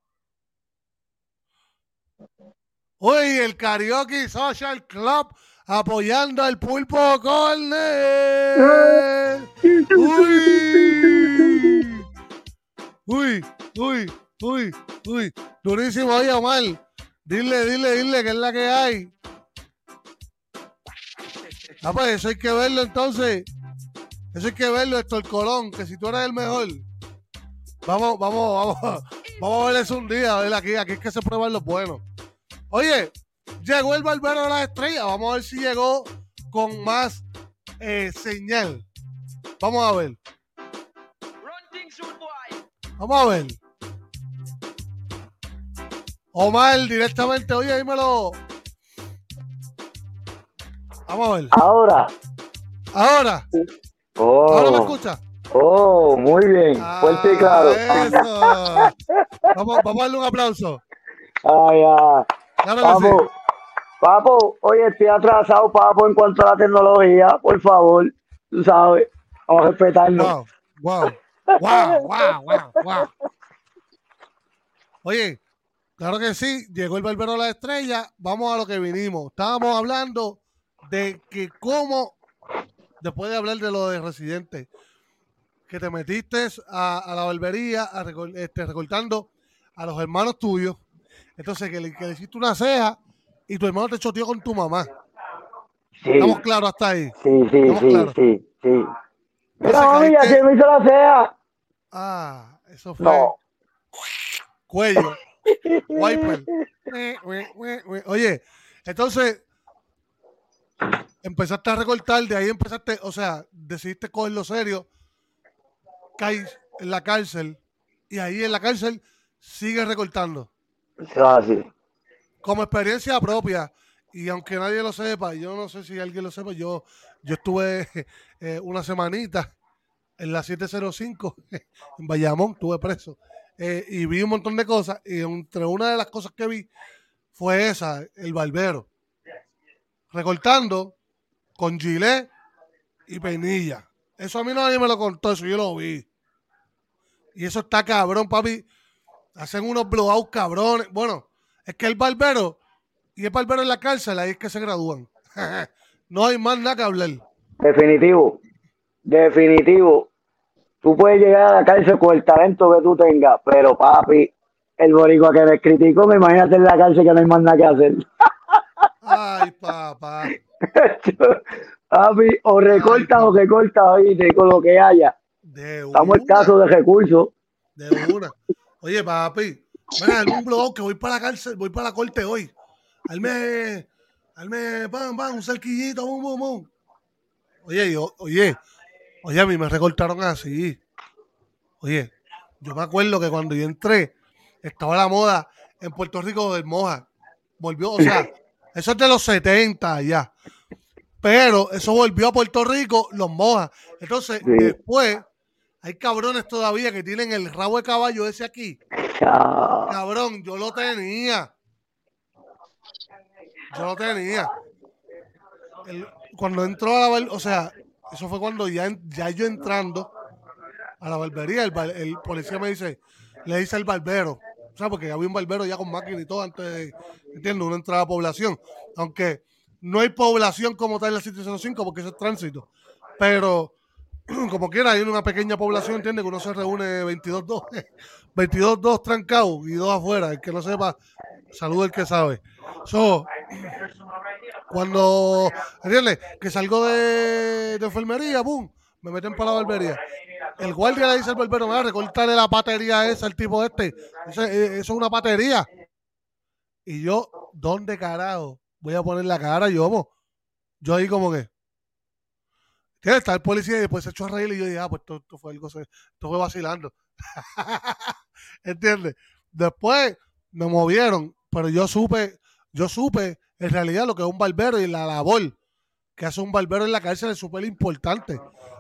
Hoy el Karaoke Social Club apoyando al Pulpo Corner. Uy. Uy, uy, uy, uy. Durísimo, oye, Omar. Dile, dile, dile que es la que hay. Ah, pues eso hay que verlo entonces. Eso hay que verlo, esto el Colón, que si tú eres el mejor. Vamos, vamos, vamos, vamos a ver eso un día, a ver aquí, aquí es que se prueban los buenos. Oye, llegó el barbero de las estrellas, vamos a ver si llegó con más eh, señal. Vamos a ver. Vamos a ver. Omar, directamente, oye, dímelo. Vamos a ver. Ahora. Ahora. Oh, Ahora me escucha. oh, muy bien. Fuerte y claro. Ah. Vamos, vamos a darle un aplauso. Ay, ay. Claro que sí. Papo, papo, oye, estoy atrasado, papo, en cuanto a la tecnología, por favor, tú sabes, vamos a respetarnos. Wow, wow, wow, wow, wow, wow. Oye, claro que sí, llegó el barbero de la estrella, vamos a lo que vinimos. Estábamos hablando de que cómo, después de hablar de lo de residente, que te metiste a, a la barbería a recol- este, recortando a los hermanos tuyos, entonces que le, que le hiciste una ceja y tu hermano te choteó con tu mamá. Sí, Estamos claros hasta ahí. sí, sí, sí, claros. sí, sí. Ya caíste- se me hizo la ceja. Ah, eso fue No, cuello. Wiper. Oye, entonces empezaste a recortar, de ahí empezaste, o sea, decidiste cogerlo serio, caes en la cárcel y ahí en la cárcel sigues recortando. es así. Como experiencia propia, y aunque nadie lo sepa, yo no sé si alguien lo sepa, yo, yo estuve eh, una semanita en la 705 en Bayamón, estuve preso, eh, y vi un montón de cosas, y entre una de las cosas que vi fue esa, el barbero, recortando con gilet y peinilla. Eso a mí nadie me lo contó, eso yo lo vi. Y eso está cabrón, papi. Hacen unos blowouts cabrones. Bueno, es que el barbero y el barbero en la cárcel, ahí es que se gradúan. no hay más nada que hablar. Definitivo, definitivo. Tú puedes llegar a la cárcel con el talento que tú tengas, pero papi, el boricua que me criticó, me imagínate en la cárcel que no hay más nada que hacer. Ay, papá. papi, o recortas o recortas, oíste, con lo que haya. De Estamos caso de recursos. de una. Oye, papi, mira, un blowout que voy para la cárcel, voy para la corte hoy. Hazme, hazme, pam, pam, un cerquillito, bum, bum, bum. Oye, yo, oye, oye, a mí me recortaron así. Oye, yo me acuerdo que cuando yo entré, estaba la moda en Puerto Rico del moja. Volvió, o sea, eso es de los 70 ya. Pero eso volvió a Puerto Rico, los mojas. Entonces, Sí. después, hay cabrones todavía que tienen el rabo de caballo ese aquí. Ah, Cabrón, yo lo tenía. Yo lo tenía. El- cuando entró a la bar- o sea, eso fue cuando ya, ya yo entrando a la barbería, el, el policía me dice, le dice al barbero, o sea, porque había un barbero ya con máquina y todo antes de, entiendo, una entrada a población. Aunque no hay población como tal en la 705 porque eso es tránsito. Pero como quiera, hay una pequeña población, entiende que uno se reúne 22-2, 22-2 trancados y dos afuera. El que no sepa, saluda el que sabe. So, cuando, ¿entiendes? Que salgo de, de enfermería, pum, me meten para la barbería. El guardia le dice al barbero, mira, recortarle la patería esa al tipo este. Eso, es- eso es una patería. Y yo, ¿dónde carajo voy a poner la cara yo? mo? Yo ahí como que, ¿Entiendes? Está el policía y después se echó a reír y yo dije, ah, pues esto, esto fue algo, esto fue vacilando. ¿Entiendes? Después me movieron, pero yo supe, yo supe en realidad lo que es un barbero y la labor que hace un barbero en la cárcel es súper importante.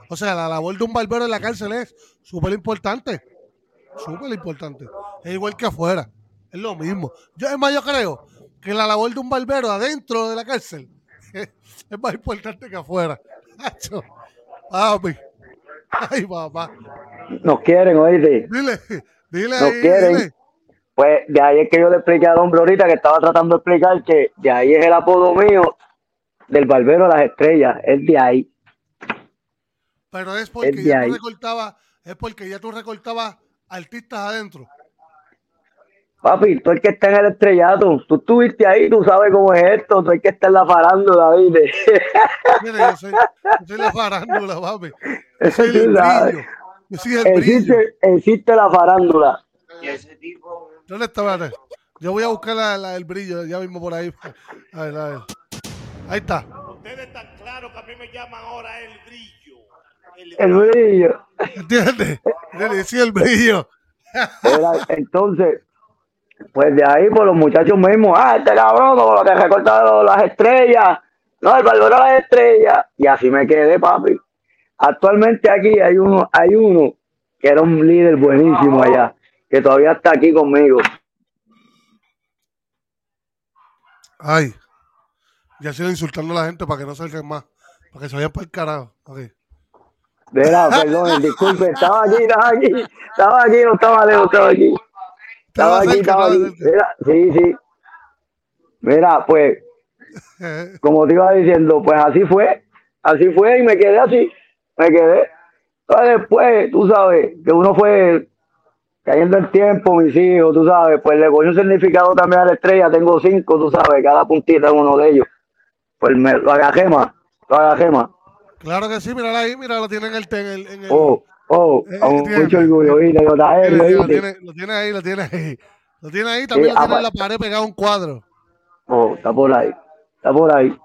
O sea, la labor de un barbero en la cárcel es súper importante. Súper importante. Es igual que afuera. Es lo mismo. Yo, es más, yo creo que la labor de un barbero adentro de la cárcel es, es más importante que afuera. Hacho, Papi. Ay, papá. nos quieren, oíste. Dile, dile Nos ahí, quieren. dile. Pues de ahí es que yo le expliqué al hombre ahorita que estaba tratando de explicar que de ahí es el apodo mío del barbero de las estrellas. Es de ahí. Pero es porque de ya tú recortabas, es porque ya tú recortabas artistas adentro. Papi, tú el que está en el estrellato, tú estuviste ahí, tú sabes cómo es esto, tú el que está en la farándula, ¿viste? Mira, yo soy, yo soy la farándula, papi. Yo soy el brillo. Yo soy el brillo. Existe, existe la farándula. ¿Dónde está? Yo voy a buscar la, la- el brillo ya mismo por ahí. A ver, a ver. Ahí está. Ustedes están claros que a mí me llaman ahora el brillo. El brillo. ¿Entiendes? ¿Entiendes? Sí, el brillo. Era- entonces, pues de ahí, por los muchachos mismos, ah, este cabrón, como lo que recorta las estrellas, no, el barbero de las estrellas, y así me quedé, papi. Actualmente aquí hay uno, hay uno que era un líder buenísimo allá, que todavía está aquí conmigo. Ay. Ya sigo insultando a la gente para que no salgan más. Para que se vayan para el carajo. Ok. Verá, perdón, disculpe, estaba aquí, estaba aquí, estaba aquí, no estaba lejos, estaba aquí. Estaba aquí, estaba aquí. Mira, sí, sí. Mira, pues, como te iba diciendo, pues así fue, así fue y me quedé así, me quedé. Entonces después, tú sabes, que uno fue cayendo el tiempo, mis hijos, tú sabes, pues le cogí un significado también a la estrella, tengo cinco, tú sabes, cada puntita es uno de ellos. Pues me, lo agarré más, lo agarré más. Claro que sí, mírala ahí, mira, lo tiene en el. En el, en el Oh, oh, Eh, tiene- mucho orgullo, tiene- ¿viste? lo, tiene, lo tiene ahí, lo tiene ahí. Lo tiene ahí, también Sí, lo tiene apa- en la pared pegado a un cuadro. Oh, está por ahí, está por ahí.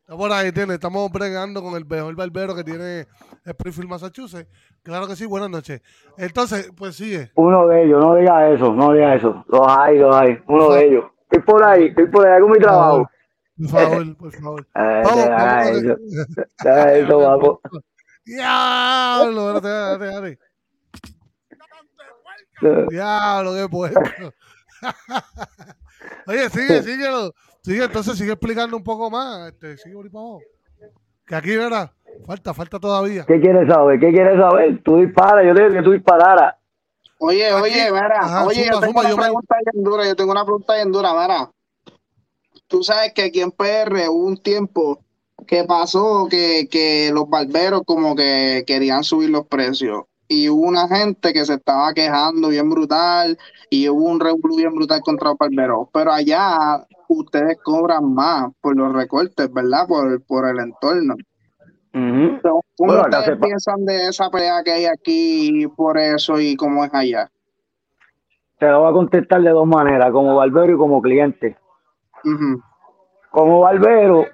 Está por ahí, tiene. Estamos bregando con el mejor barbero que tiene Springfield, Massachusetts. Claro que sí, buenas noches. Entonces, pues sigue. Uno de ellos, no diga eso, no diga eso. Los hay, los hay, uno de ellos. Estoy por ahí, estoy por ahí con mi trabajo. Por favor, por favor. Vamos, haga vamos, eso, haga eso, vamos. Diablo, espérate, espérate, espérate. Diablo, qué puerco. Oye, sigue, síguelo. Sigue, entonces sigue explicando un poco más. Este, sigue por abajo. Que aquí, verá, falta, falta todavía. ¿Qué quieres saber? ¿Qué quieres saber? Tú dispara, yo dije que tú dispararas. Oye, oye, mira, oye, zumba, yo tengo una yo me- pregunta bien dura, yo tengo una pregunta bien dura, mira. Tú sabes que aquí en PR hubo un tiempo que pasó que, que los barberos como que querían subir los precios y hubo una gente que se estaba quejando bien brutal y hubo un revuelo bien brutal contra los barberos, pero allá ustedes cobran más por los recortes, ¿verdad? Por, por el entorno. Ujú. ¿Cómo Bueno, acá ustedes se pa- piensan de esa pelea que hay aquí por eso y cómo es allá? Te lo voy a contestar de dos maneras, como barbero y como cliente. Como barbero,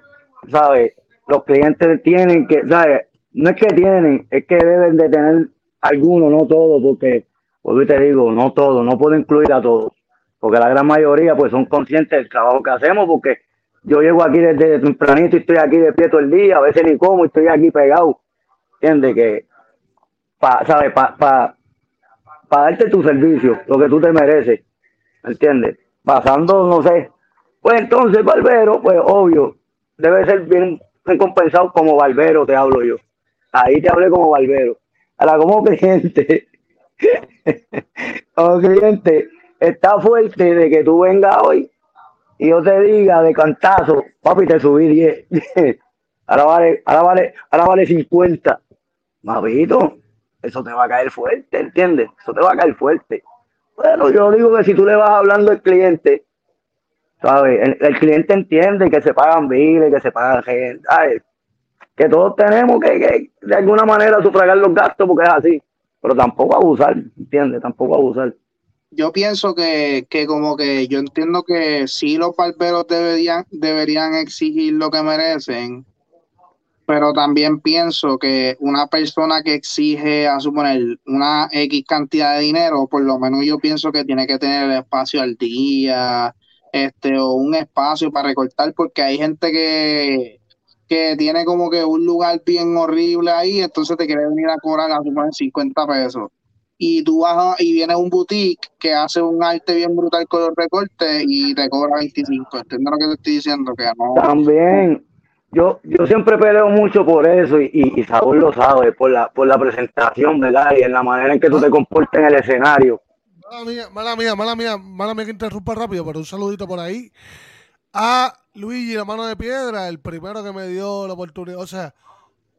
¿sabes? Los clientes tienen que, ¿sabes? No es que tienen, es que deben de tener algunos, no todos, porque, porque te digo, no todos, no puedo incluir a todos, porque la gran mayoría pues son conscientes del trabajo que hacemos, porque yo llego aquí desde tempranito y estoy aquí de pie todo el día, a veces ni como, estoy aquí pegado, ¿entiendes? Que, pa, ¿sabes? Para pa, pa darte tu servicio, lo que tú te mereces, ¿entiendes? Pasando, no sé, pues entonces, barbero, pues obvio, debe ser bien recompensado como barbero, te hablo yo. Ahí te hablé como barbero. Ahora, como cliente, como cliente, está fuerte de que tú vengas hoy y yo te diga de cantazo, papi, te subí 10. ahora vale, ahora vale, ahora vale 50. Mavito, eso te va a caer fuerte, ¿entiendes? Eso te va a caer fuerte. Bueno, yo digo que si tú le vas hablando al cliente, ¿sabes? El, el cliente entiende que se pagan biles, que se pagan gente. Que todos tenemos que, que de alguna manera sufragar los gastos porque es así, pero tampoco abusar, ¿entiendes? Tampoco abusar. Yo pienso que, que como que yo entiendo que sí los barberos deberían, deberían exigir lo que merecen, pero también pienso que una persona que exige, a suponer, una X cantidad de dinero, por lo menos yo pienso que tiene que tener el espacio al día, este, o un espacio para recortar, porque hay gente que, que tiene como que un lugar bien horrible ahí, entonces te quiere venir a cobrar, a suponer, 50 pesos y tú vas a- y viene un boutique que hace un arte bien brutal con los recortes y te cobra 25. ¿Entiendes lo que te estoy diciendo? Que no. También, yo, yo siempre peleo mucho por eso y, y, y Saúl lo sabe, por la, por la presentación, ¿verdad? Y en la manera en que tú te comportas en el escenario. Mala mía, mala mía, mala mía, mala mía que interrumpa rápido, pero un saludito por ahí a Luigi, la mano de piedra, el primero que me dio la oportunidad, o sea,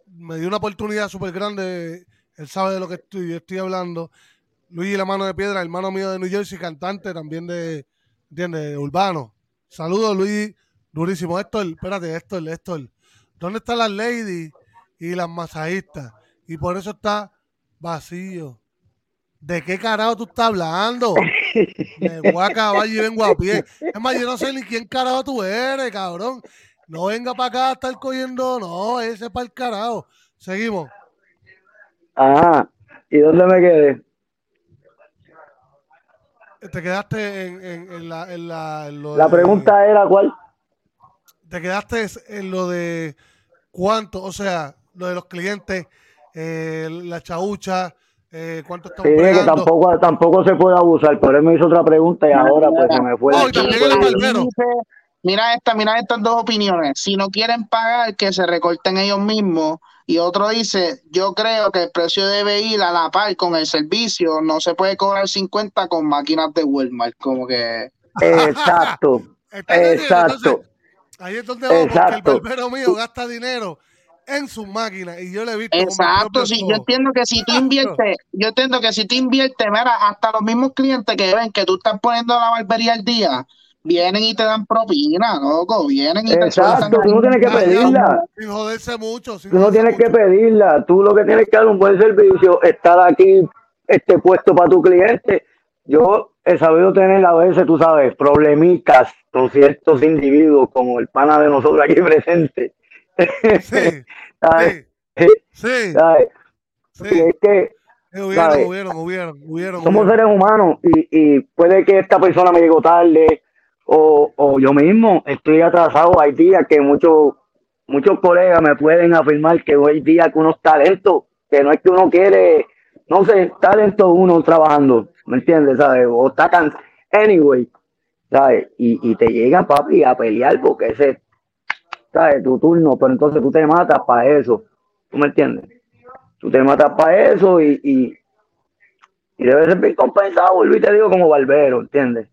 me dio una oportunidad súper grande, él sabe de lo que estoy, estoy hablando, Luigi La Mano de Piedra, hermano mío de New Jersey, cantante también de, ¿entiendes? De Urbano. Saludos, Luigi. Durísimo. Héctor, espérate, Héctor, Héctor. ¿Dónde están las ladies y las masajistas? Y por eso está vacío. ¿De qué carajo tú estás hablando? Me voy a acabar y vengo a pie. Es más, yo no sé ni quién carajo tú eres, cabrón. No venga para acá a estar cogiendo, no, ese es para el carajo. Seguimos. Ajá. ¿Y dónde me quedé? Te quedaste en, en- en la, en la, en lo La de- pregunta era cuál. Te quedaste en lo de cuánto, o sea, lo de los clientes, eh, la chaucha, eh, cuánto Sí, estamos dije que tampoco, tampoco se puede abusar, pero él me hizo otra pregunta y ahora pues se me fue. Oh, el mira esta, mira estas dos opiniones. Si no quieren pagar, que se recorten ellos mismos. Y otro dice, yo creo que el precio debe ir a la par con el servicio. No se puede cobrar 50 con máquinas de Walmart. Como que Exacto, exacto. Entonces, ahí es donde vamos, porque el barbero mío gasta dinero en sus máquinas y yo le he visto Exacto, sí, yo entiendo que si tú inviertes, yo entiendo que si tú inviertes, mira, hasta los mismos clientes que ven que tú estás poniendo la barbería al día, vienen y te dan propina, loco, vienen y te Exacto, tú no tienes que pedirla. Sin joderse mucho. sin Tú no tienes que pedirla. Tú lo que tienes que dar un buen servicio, estar aquí este puesto para tu cliente. Yo he sabido tener a veces, tú sabes, problemitas con ciertos individuos, como el pana de nosotros aquí presente. Sí, ¿Sabes? sí, sí, ¿Sabes? sí. Es que Eh, Hubieron, hubieron, hubieron, hubieron. somos seres humanos y, y puede que esta persona me llegó tarde o, o yo mismo estoy atrasado. Hay días que muchos muchos colegas me pueden afirmar que hay días que uno es talento, que no es que uno quiere, no sé, talento uno trabajando, ¿me entiendes? ¿Sabes? O está can anyway, ¿sabes? Y, y te llega papi a pelear porque ese, ¿sabes? Tu turno, pero entonces tú te matas para eso, ¿tú me entiendes? Tú te matas para eso y, y, y debe ser bien compensado, vuelvo y te digo, como barbero, ¿entiendes?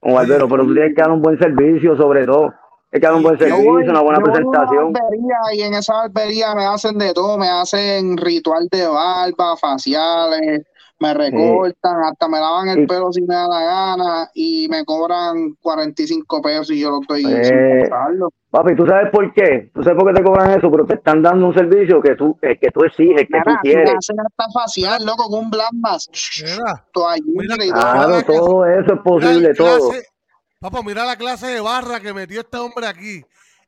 Como barbero, pero tú tienes que dar un buen servicio, sobre todo. Tienes que dar un buen Yo servicio, voy- una buena una presentación. y en esa barbería me hacen de todo, me hacen ritual de barba, faciales, me recortan, hasta me lavan el Sí. pelo si me da la gana y me cobran 45 pesos y yo lo estoy Eh, sin. Papi, ¿tú sabes por qué? ¿Tú sabes por qué te cobran eso? Pero te están dando un servicio que tú, eh, que tú exiges, que tú Mira, me quieres. hacen hasta facial, loco, con un blast Mira, toallita y todo. Ah, Claro, todo eso es mira posible, todo. clase- Papá, mira la clase de barra que metió este hombre aquí.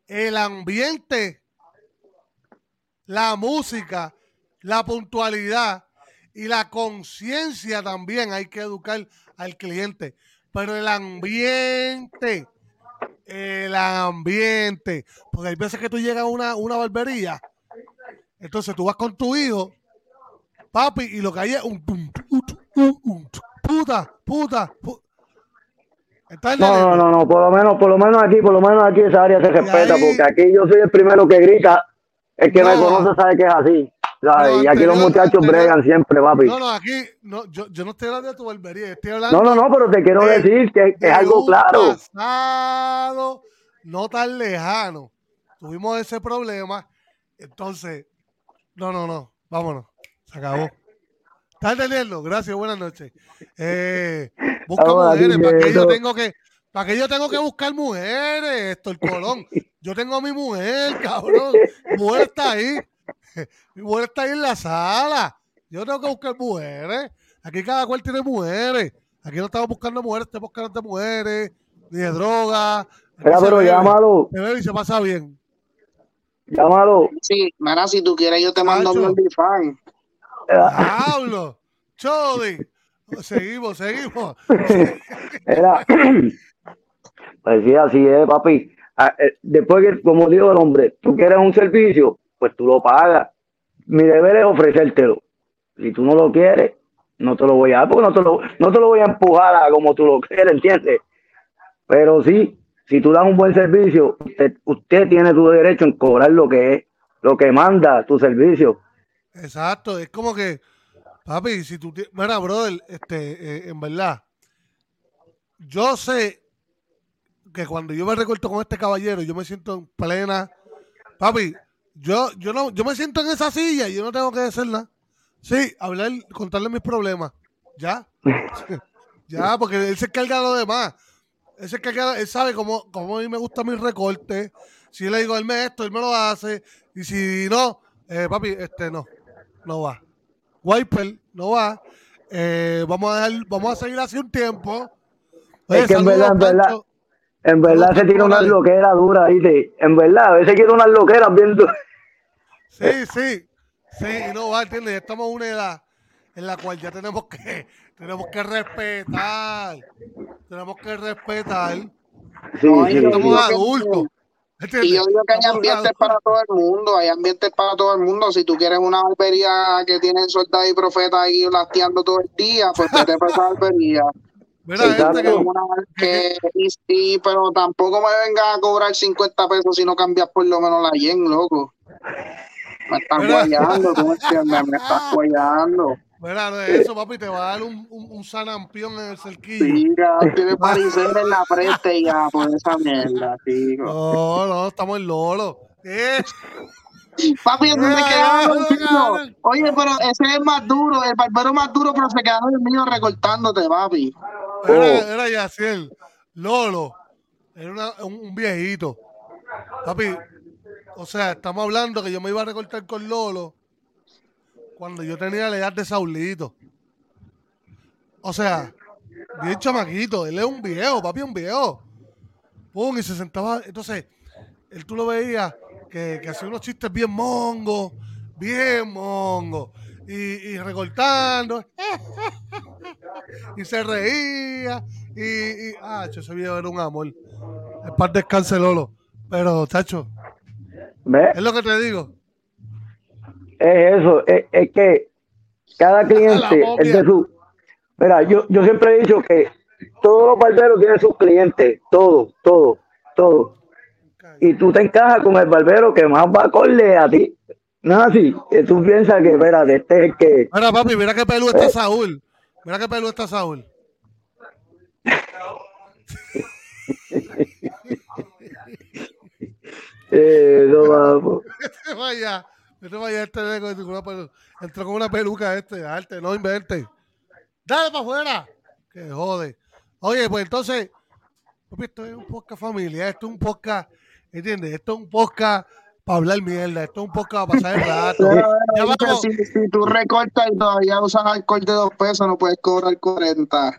El ambiente, la música, la puntualidad y la conciencia también hay que educar al cliente. Pero el ambiente, el ambiente. Porque hay veces que tú llegas a una, una barbería, entonces tú vas con tu hijo, papi, y lo que hay es un puta, puta, pu- ¿Estás No, no, no, no, por lo menos, por lo menos aquí, por lo menos aquí esa área se respeta, ahí- porque aquí yo soy el primero que grita, el que me No. conoce sabe que es así. No, y aquí los muchachos bregan siempre, papi. No, no, aquí, no, yo, yo no estoy hablando de tu barbería, estoy hablando No, no, no, pero te quiero de- decir que de es algo claro. pasado no tan lejano. Tuvimos ese problema, entonces, no, no, no, vámonos, se acabó. ¿Estás entendiendo? Gracias, buenas noches. Eh, busca mujeres, ¿para qué yo tengo que, para qué yo tengo que buscar mujeres? Esto el colón. Yo tengo a mi mujer, cabrón. Mujer está ahí. Mi mujer está ahí en la sala. Yo tengo que buscar mujeres. Aquí cada cual tiene mujeres. Aquí no estamos buscando mujeres, estamos buscando mujeres, ni de droga. Pero bebe, llámalo, Se bebe y se pasa bien. llámalo. Sí, mira, si tú quieres, yo te mando mi OnlyFans. Diablo. Chodi. Seguimos, seguimos. Era, pues sí, así es, papi. Ah, eh, Después que, como dijo el hombre, tú quieres un servicio, pues tú lo pagas. Mi deber es ofrecértelo. Si tú no lo quieres, no te lo voy a dar, porque no te lo, no te lo voy a empujar a como tú lo quieres, ¿entiendes? Pero sí, si tú das un buen servicio, usted, usted tiene tu derecho en cobrar lo que es, lo que manda tu servicio. Exacto, es como que, papi, si tú mira, brother, este, eh, en verdad, yo sé que cuando yo me recorto con este caballero, yo me siento en plena, papi, yo, yo no, yo me siento en esa silla y yo no tengo que decir nada. Sí, hablar, contarle mis problemas. Ya. ya, porque él se encarga de lo demás. Él se encarga, él sabe cómo, cómo a mí me gusta mi recorte. Si yo le digo, él me esto, él me lo hace. Y si no, eh, papi, este no, no va. Wiper, no va. Eh, vamos a dejar, vamos a seguir así un tiempo. Es que en verdad, en verdad, en verdad se tira una loquera dura, ¿viste? En verdad, a veces quiere unas loqueras bien duras. Sí, sí, sí, y no va, ¿entiendes? Ya estamos en una edad en la cual ya tenemos que, tenemos que respetar, tenemos que respetar, Sí, No, sí, estamos sí. adultos. ¿entiendes? Y yo digo que hay ambientes para todo el mundo, hay ambientes para todo el mundo. Si tú quieres una barbería que tienen soldados y profetas ahí lasteando todo el día, pues vete para esa barbería. Gente, que- Una que, y, y- pero tampoco me vengas a cobrar 50 pesos si no cambias por lo menos la yen, loco. Me estás Mira. guayando, ¿tú me? Me estás guayando. mira, no es eso, papi, te va a dar un, un, un sanampión en el cerquillo. Cabrón, tiene parecer en la frente ya por esa mierda, chico. No, no, estamos en lolo. Eh, Papi, ¿en dónde Mira, quedaron mira. Oye, pero ese es más duro, el barbero más duro, pero se quedaron el mío recortándote, papi. Era, era Yaciel, Lolo, era una- un, un viejito. Papi, o sea, estamos hablando que yo me iba a recortar con Lolo cuando yo tenía la edad de Saulito. O sea, bien chamaquito, él es un viejo, papi, un viejo. Pum, y se sentaba, entonces, él tú lo veías que, hacía unos chistes bien mongos, bien mongos, y, y recortando, y se reía, y, y ah, ese viejo era un amor. El par descanse Lolo. Pero, chacho, ¿Ves? es lo que te digo. Es eso, es, es que cada cliente es de su... Mira, yo, yo siempre he dicho que todos los barberos tienen sus clientes, todos, todos, todos. Y tú te encajas con el barbero que más va a corle a ti. No así, que tú piensas que, espérate, este es el que... Mira, papi, mira qué pelú está Saúl. Mira qué pelú está Saúl. Eh, no, vamos. Vete vaya, vete vaya este entró con una peluca este, arte, no invente. Dale para afuera. Que jode. Oye, pues entonces, papi, esto es un podcast familiar, esto es un podcast, ¿entiendes? Esto es un podcast para hablar mierda, esto es un podcast para pasar el rato. Ya vamos. si, si tú recortas y todavía usas alcohol de dos pesos, no puedes cobrar 40.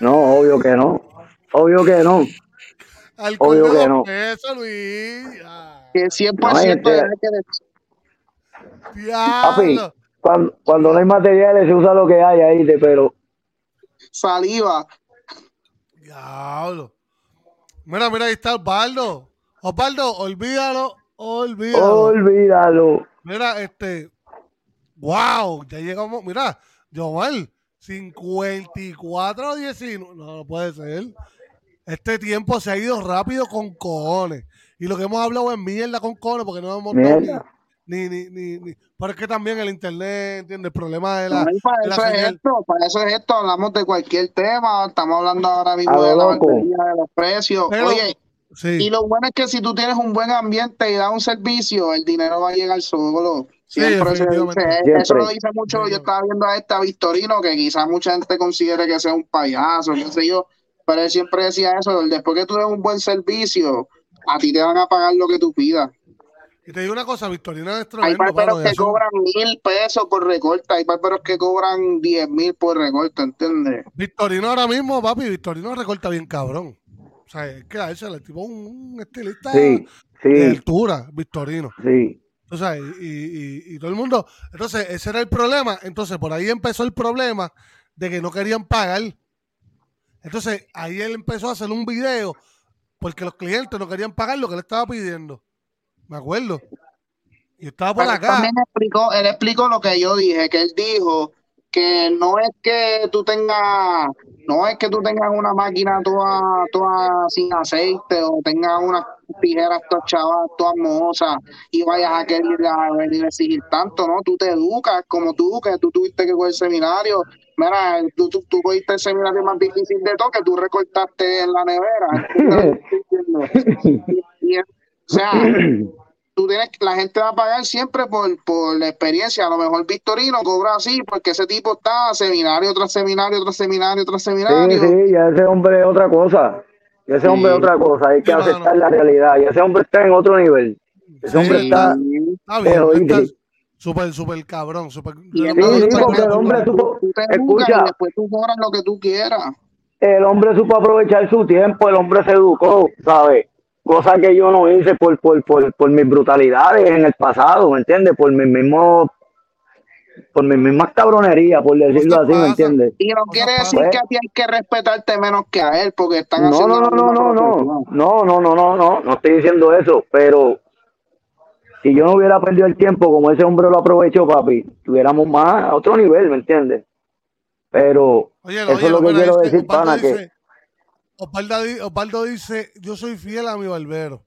No, obvio que no. Obvio que no. Alcohol obvio de que no. pesos, Luis. Ah, Que 100% No, de este- que Papi, cuando, cuando no hay materiales se usa lo que hay ahí, de- pero saliva. Diablo. Mira, mira, ahí está Osvaldo. Osvaldo, olvídalo, olvídalo. olvídalo. Mira, este. Wow, ya llegamos. Mira, Jomal, 54 19. No, no puede ser. Este tiempo se ha ido rápido con cojones. Y lo que hemos hablado es mierda con cojones porque no hemos ni, ni, ni, ni. Pero es que también el internet, ¿entiendes? El problema de la. No, y para de la eso es esto, para eso es esto, hablamos de cualquier tema, estamos hablando ahora mismo de la loco. barbería, de los precios. Pero- Oye, y Sí. lo bueno es que si tú tienes un buen ambiente y das un servicio, el dinero va a llegar solo. Sí, se dice, Siempre. eso lo dice mucho, yo estaba viendo a este a Victorino, que quizás mucha gente considere que sea un payaso, qué sé yo, pero él siempre decía eso, después que tú des un buen servicio, a ti te van a pagar lo que tú pidas. Y te digo una cosa, Victorina es Hay barberos que cobran mil pesos por recorte, hay barberos que cobran diez mil por recorte, ¿entiendes? Victorino ahora mismo, papi, Victorino recorta bien cabrón. O sea, es que a ese el tipo un, un estilista Sí, de altura, Victorino. sí. O sea, y, y- y todo el mundo. Entonces, ese era el problema. Entonces, por ahí empezó el problema de que no querían pagar. Entonces, ahí él empezó a hacer un video porque los clientes no querían pagar lo que le estaba pidiendo. Me acuerdo. Y estaba por Pero acá. también explicó, él explicó lo que yo dije, que él dijo que no es que tú tengas, no es que tú tengas una máquina toda, toda sin aceite o tengas unas tijeras todas chavas, todas mohosas y vayas a querer a a exigir tanto, ¿no? Tú te educas como tú, que tú tuviste que coger seminario. Mira, tú, tú, tú cogiste el seminario más difícil de todo, que tú recortaste en la nevera. Y- y- o sea, tú tienes, la gente va a pagar siempre por, por la experiencia. A lo mejor Victorino cobra así porque ese tipo está seminario tras seminario, tras seminario, tras Sí, seminario. sí, ya ese hombre es otra cosa. Ya ese hombre es Sí. otra cosa. Hay que Sí, aceptar la realidad. Y ese hombre está en otro nivel. Ese Sí, hombre está. Está bien, está. Súper, súper cabrón. Súper, Y Sí, sí, porque el hombre supo. Escucha, y después tú cobras lo que tú quieras. el hombre supo aprovechar su tiempo. El hombre se educó, ¿sabes? Cosa que yo no hice por, por, por, por mis brutalidades en el pasado, ¿me entiendes? Por mis mismos. Por mis mismas cabronerías, por decirlo así, ¿me entiendes? Y no quiere decir que a ti hay que respetarte menos que a él porque están No, haciendo no, no, no, misma no, no, no, no, no, no, no, no estoy diciendo eso, pero si yo no hubiera perdido el tiempo como ese hombre lo aprovechó, papi, tuviéramos más a otro nivel, ¿me entiendes? Pero Oye, eso es lo que quiero dice- decir, Osvaldo pana, que dice- Osvaldo dice, yo soy fiel a mi barbero.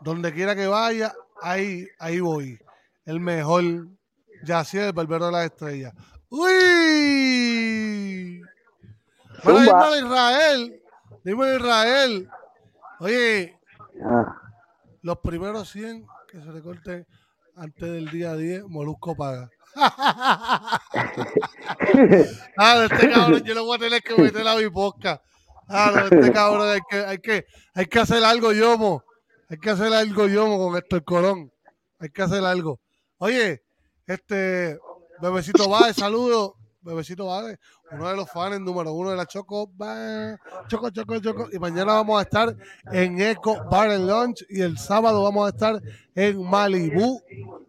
Donde quiera que vaya, ahí, ahí voy. El mejor. Yacier, el barbero de las estrellas. ¡Uy! Bueno, dímelo Israel. Dímelo Israel. Oye, ah, los primeros 100 que se recorten antes del día 10, Molusco paga. ah, este cabrón, yo lo voy a tener que meter a mi. Ah, no, este cabrón, hay que, hay que, hay que hacer algo, Yomo. Hay que hacer algo, Yomo, con esto el Colón. Hay que hacer algo. Oye, este, Bebecito Vade, saludo. Bebecito Vade, uno de los fans número uno de la Choco. Choco, Choco, Choco. Y mañana vamos a estar en Eco Bar and Lunch y el sábado vamos a estar en Malibu.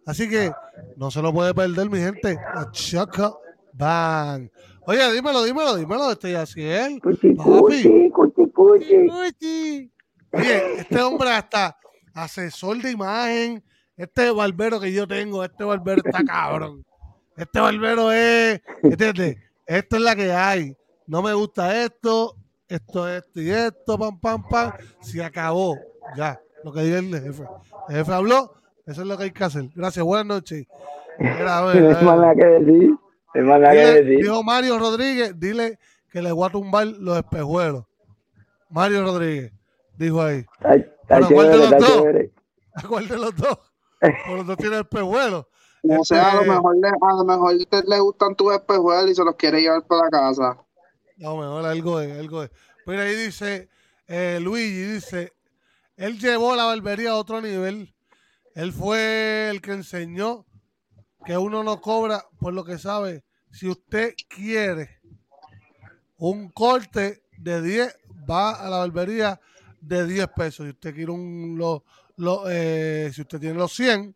Así que no se lo puede perder, mi gente. La Choco Bang. Oye, dímelo, dímelo, dímelo, este Yaciel. cuchi, Papi. cuchi, cuchi, cuchi. Uchi. Oye, este hombre hasta asesor de imagen, este barbero que yo tengo, este barbero está cabrón. Este barbero es, ¿entiendes? Esto es la que hay. No me gusta esto, esto, esto y esto, pam, pam, pam. Se acabó. Ya, lo que diga el jefe. El jefe habló, eso es lo que hay que hacer. Gracias, buenas noches. Mira, a ver, ver. nada que decir. No más nada que decir. dijo Mario Rodríguez, dile que le voy a tumbar los espejuelos. Mario Rodríguez, dijo ahí. Está, está Bueno, ¿cuál de chévere, los está dos? chévere. ¿Cuál de los dos? Porque los dos tienen espejuelos. O sea, a lo Este- mejor le, a lo mejor te- le gustan tus espejuelos y se los quiere llevar para la casa. No, mejor algo es, algo es. Pero ahí dice, eh, Luigi dice, él llevó la barbería a otro nivel. Él fue el que enseñó que uno no cobra por lo que sabe. Si usted quiere un corte de 10, va a la barbería de 10 pesos. Si usted quiere un, lo, lo, eh, si usted tiene los 100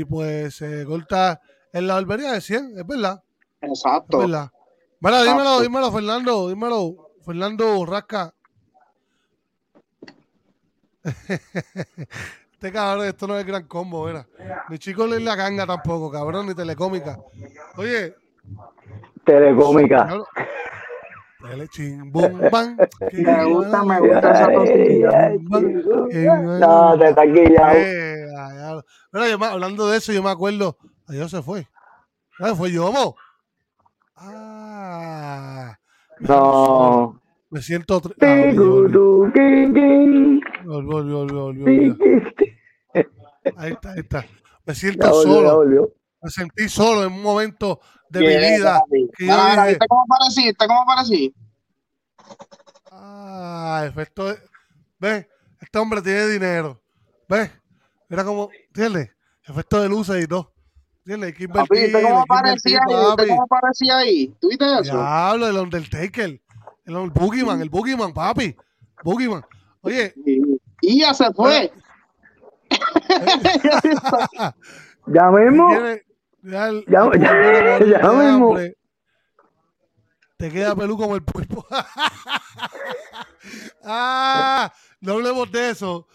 y pues se corta en la barbería de 100, es verdad. Es Exacto. verdad. Bueno, dímelo, Exacto. dímelo, Fernando, dímelo, Fernando Rasca. este cabrón, esto no es gran combo, ¿verdad? Ni chico ni la ganga tampoco, cabrón, ni telecómica. Oye, Telecómica. cabrón. Ching, Me gusta, me gusta esa cosilla. No, te está guillado. Eh, ay, ay. Mira, yo hablando de eso, yo me acuerdo. Adiós se fue. Ah, fue Yomo. Ah. No. Me siento. Ah, volvió, volvió, volvió, volvió. Tiquiste. Ahí está, ahí está. Me siento solo. Me sentí solo en un momento de mi vida. papi. Que yo Mira, mira, dije, ¿viste cómo parecí? ¿Viste cómo parecí? ah, efecto. ¿Ves? Este hombre tiene dinero. ¿Ves? Mira cómo. ¿Entiendes? Efecto de luces y todo. ¿Entiendes? Hay que Papi, invertir. ¿viste hay cómo que parecía invertir, ahí? ¿Viste papi. cómo parecía ahí? ¿Tú viste eso? Diablo, el Undertaker. El, el Boogeyman, el Boogeyman, papi. Boogeyman. Oye, Y- ya se fue. Ya mismo. ya el- Ya- el ya- ya de mismo. Te queda pelú como el pulpo. ah, no hablemos de eso.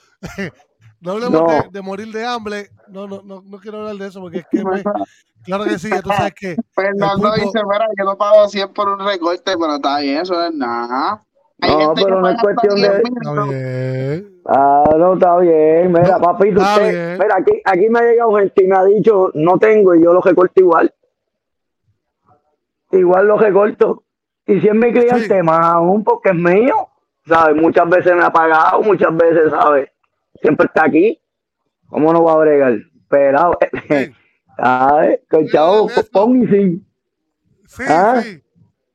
No hablemos No. De, de morir de hambre. No, no, no, no quiero hablar de eso porque es que, pues, claro que sí, tú sabes que Fernando pulpo- dice, mira, yo no pago 100 por un recorte, pero está bien, eso no es nada. Hay No, gente que pero no es cuestión 10 de- está. Ah, no, está bien. Mira, No, papito, está usted, bien. mira, aquí, aquí me ha llegado gente y me ha dicho, no tengo, y yo lo recorto igual. Igual lo recorto. Y si es mi cliente, Sí. más aún, porque es mío. ¿Sabes? Muchas veces me ha pagado, muchas veces, ¿sabes? Siempre está aquí. ¿Cómo no va a bregar? pelado. Sí, Ay, con Mira, chavo, pon y sí. sí, ¿Ah? sí.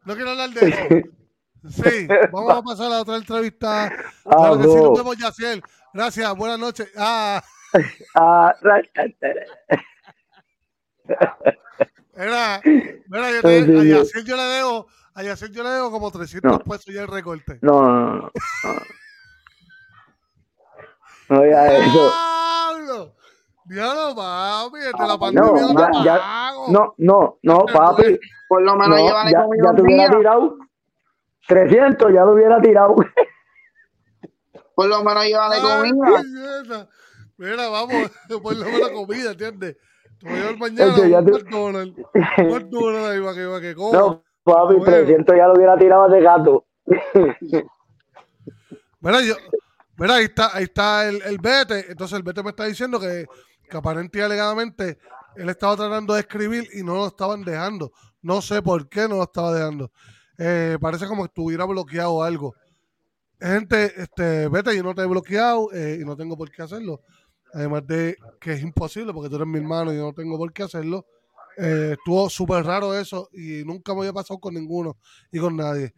No quiero hablar de eso. Sí, vamos a pasar a otra entrevista. Claro que sí, nos vemos, Yaciel. Gracias, buenas noches. Ah, Ah, ra- era, mira, yo te- Sí, sí, a. Yaciel yo le debo, a Yaciel yo le debo como 300 No. pesos ya el recorte. no, no, no, no. No digas eso. ¡Diablo! Diablo, papi, desde la No, pandemia no, ya, te ya, pago. no, no, no, papi. Por lo menos No, llevan ya, conmigo ya te hubiera día. tirado 300, ya lo hubiera tirado. Por lo menos llevan Ay, comida. Mira, vamos, por lo menos comida, ¿entiendes? Te voy a llevar mañana Oye, ya un ahí para que, para que coma. No, papi, Bueno. 300 ya lo hubiera tirado de gato. Mira, yo, mira, ahí está, ahí está el, el Bete. Entonces el Bete me está diciendo que, que aparentemente y alegadamente él estaba tratando de escribir y no lo estaban dejando. No sé por qué no lo estaba dejando. Eh, parece como que estuviera bloqueado algo. Gente, este, Bete, yo no te he bloqueado eh, y no tengo por qué hacerlo. Además de que es imposible porque tú eres mi hermano y yo no tengo por qué hacerlo. Eh, estuvo súper raro eso y nunca me había pasado con ninguno y con nadie.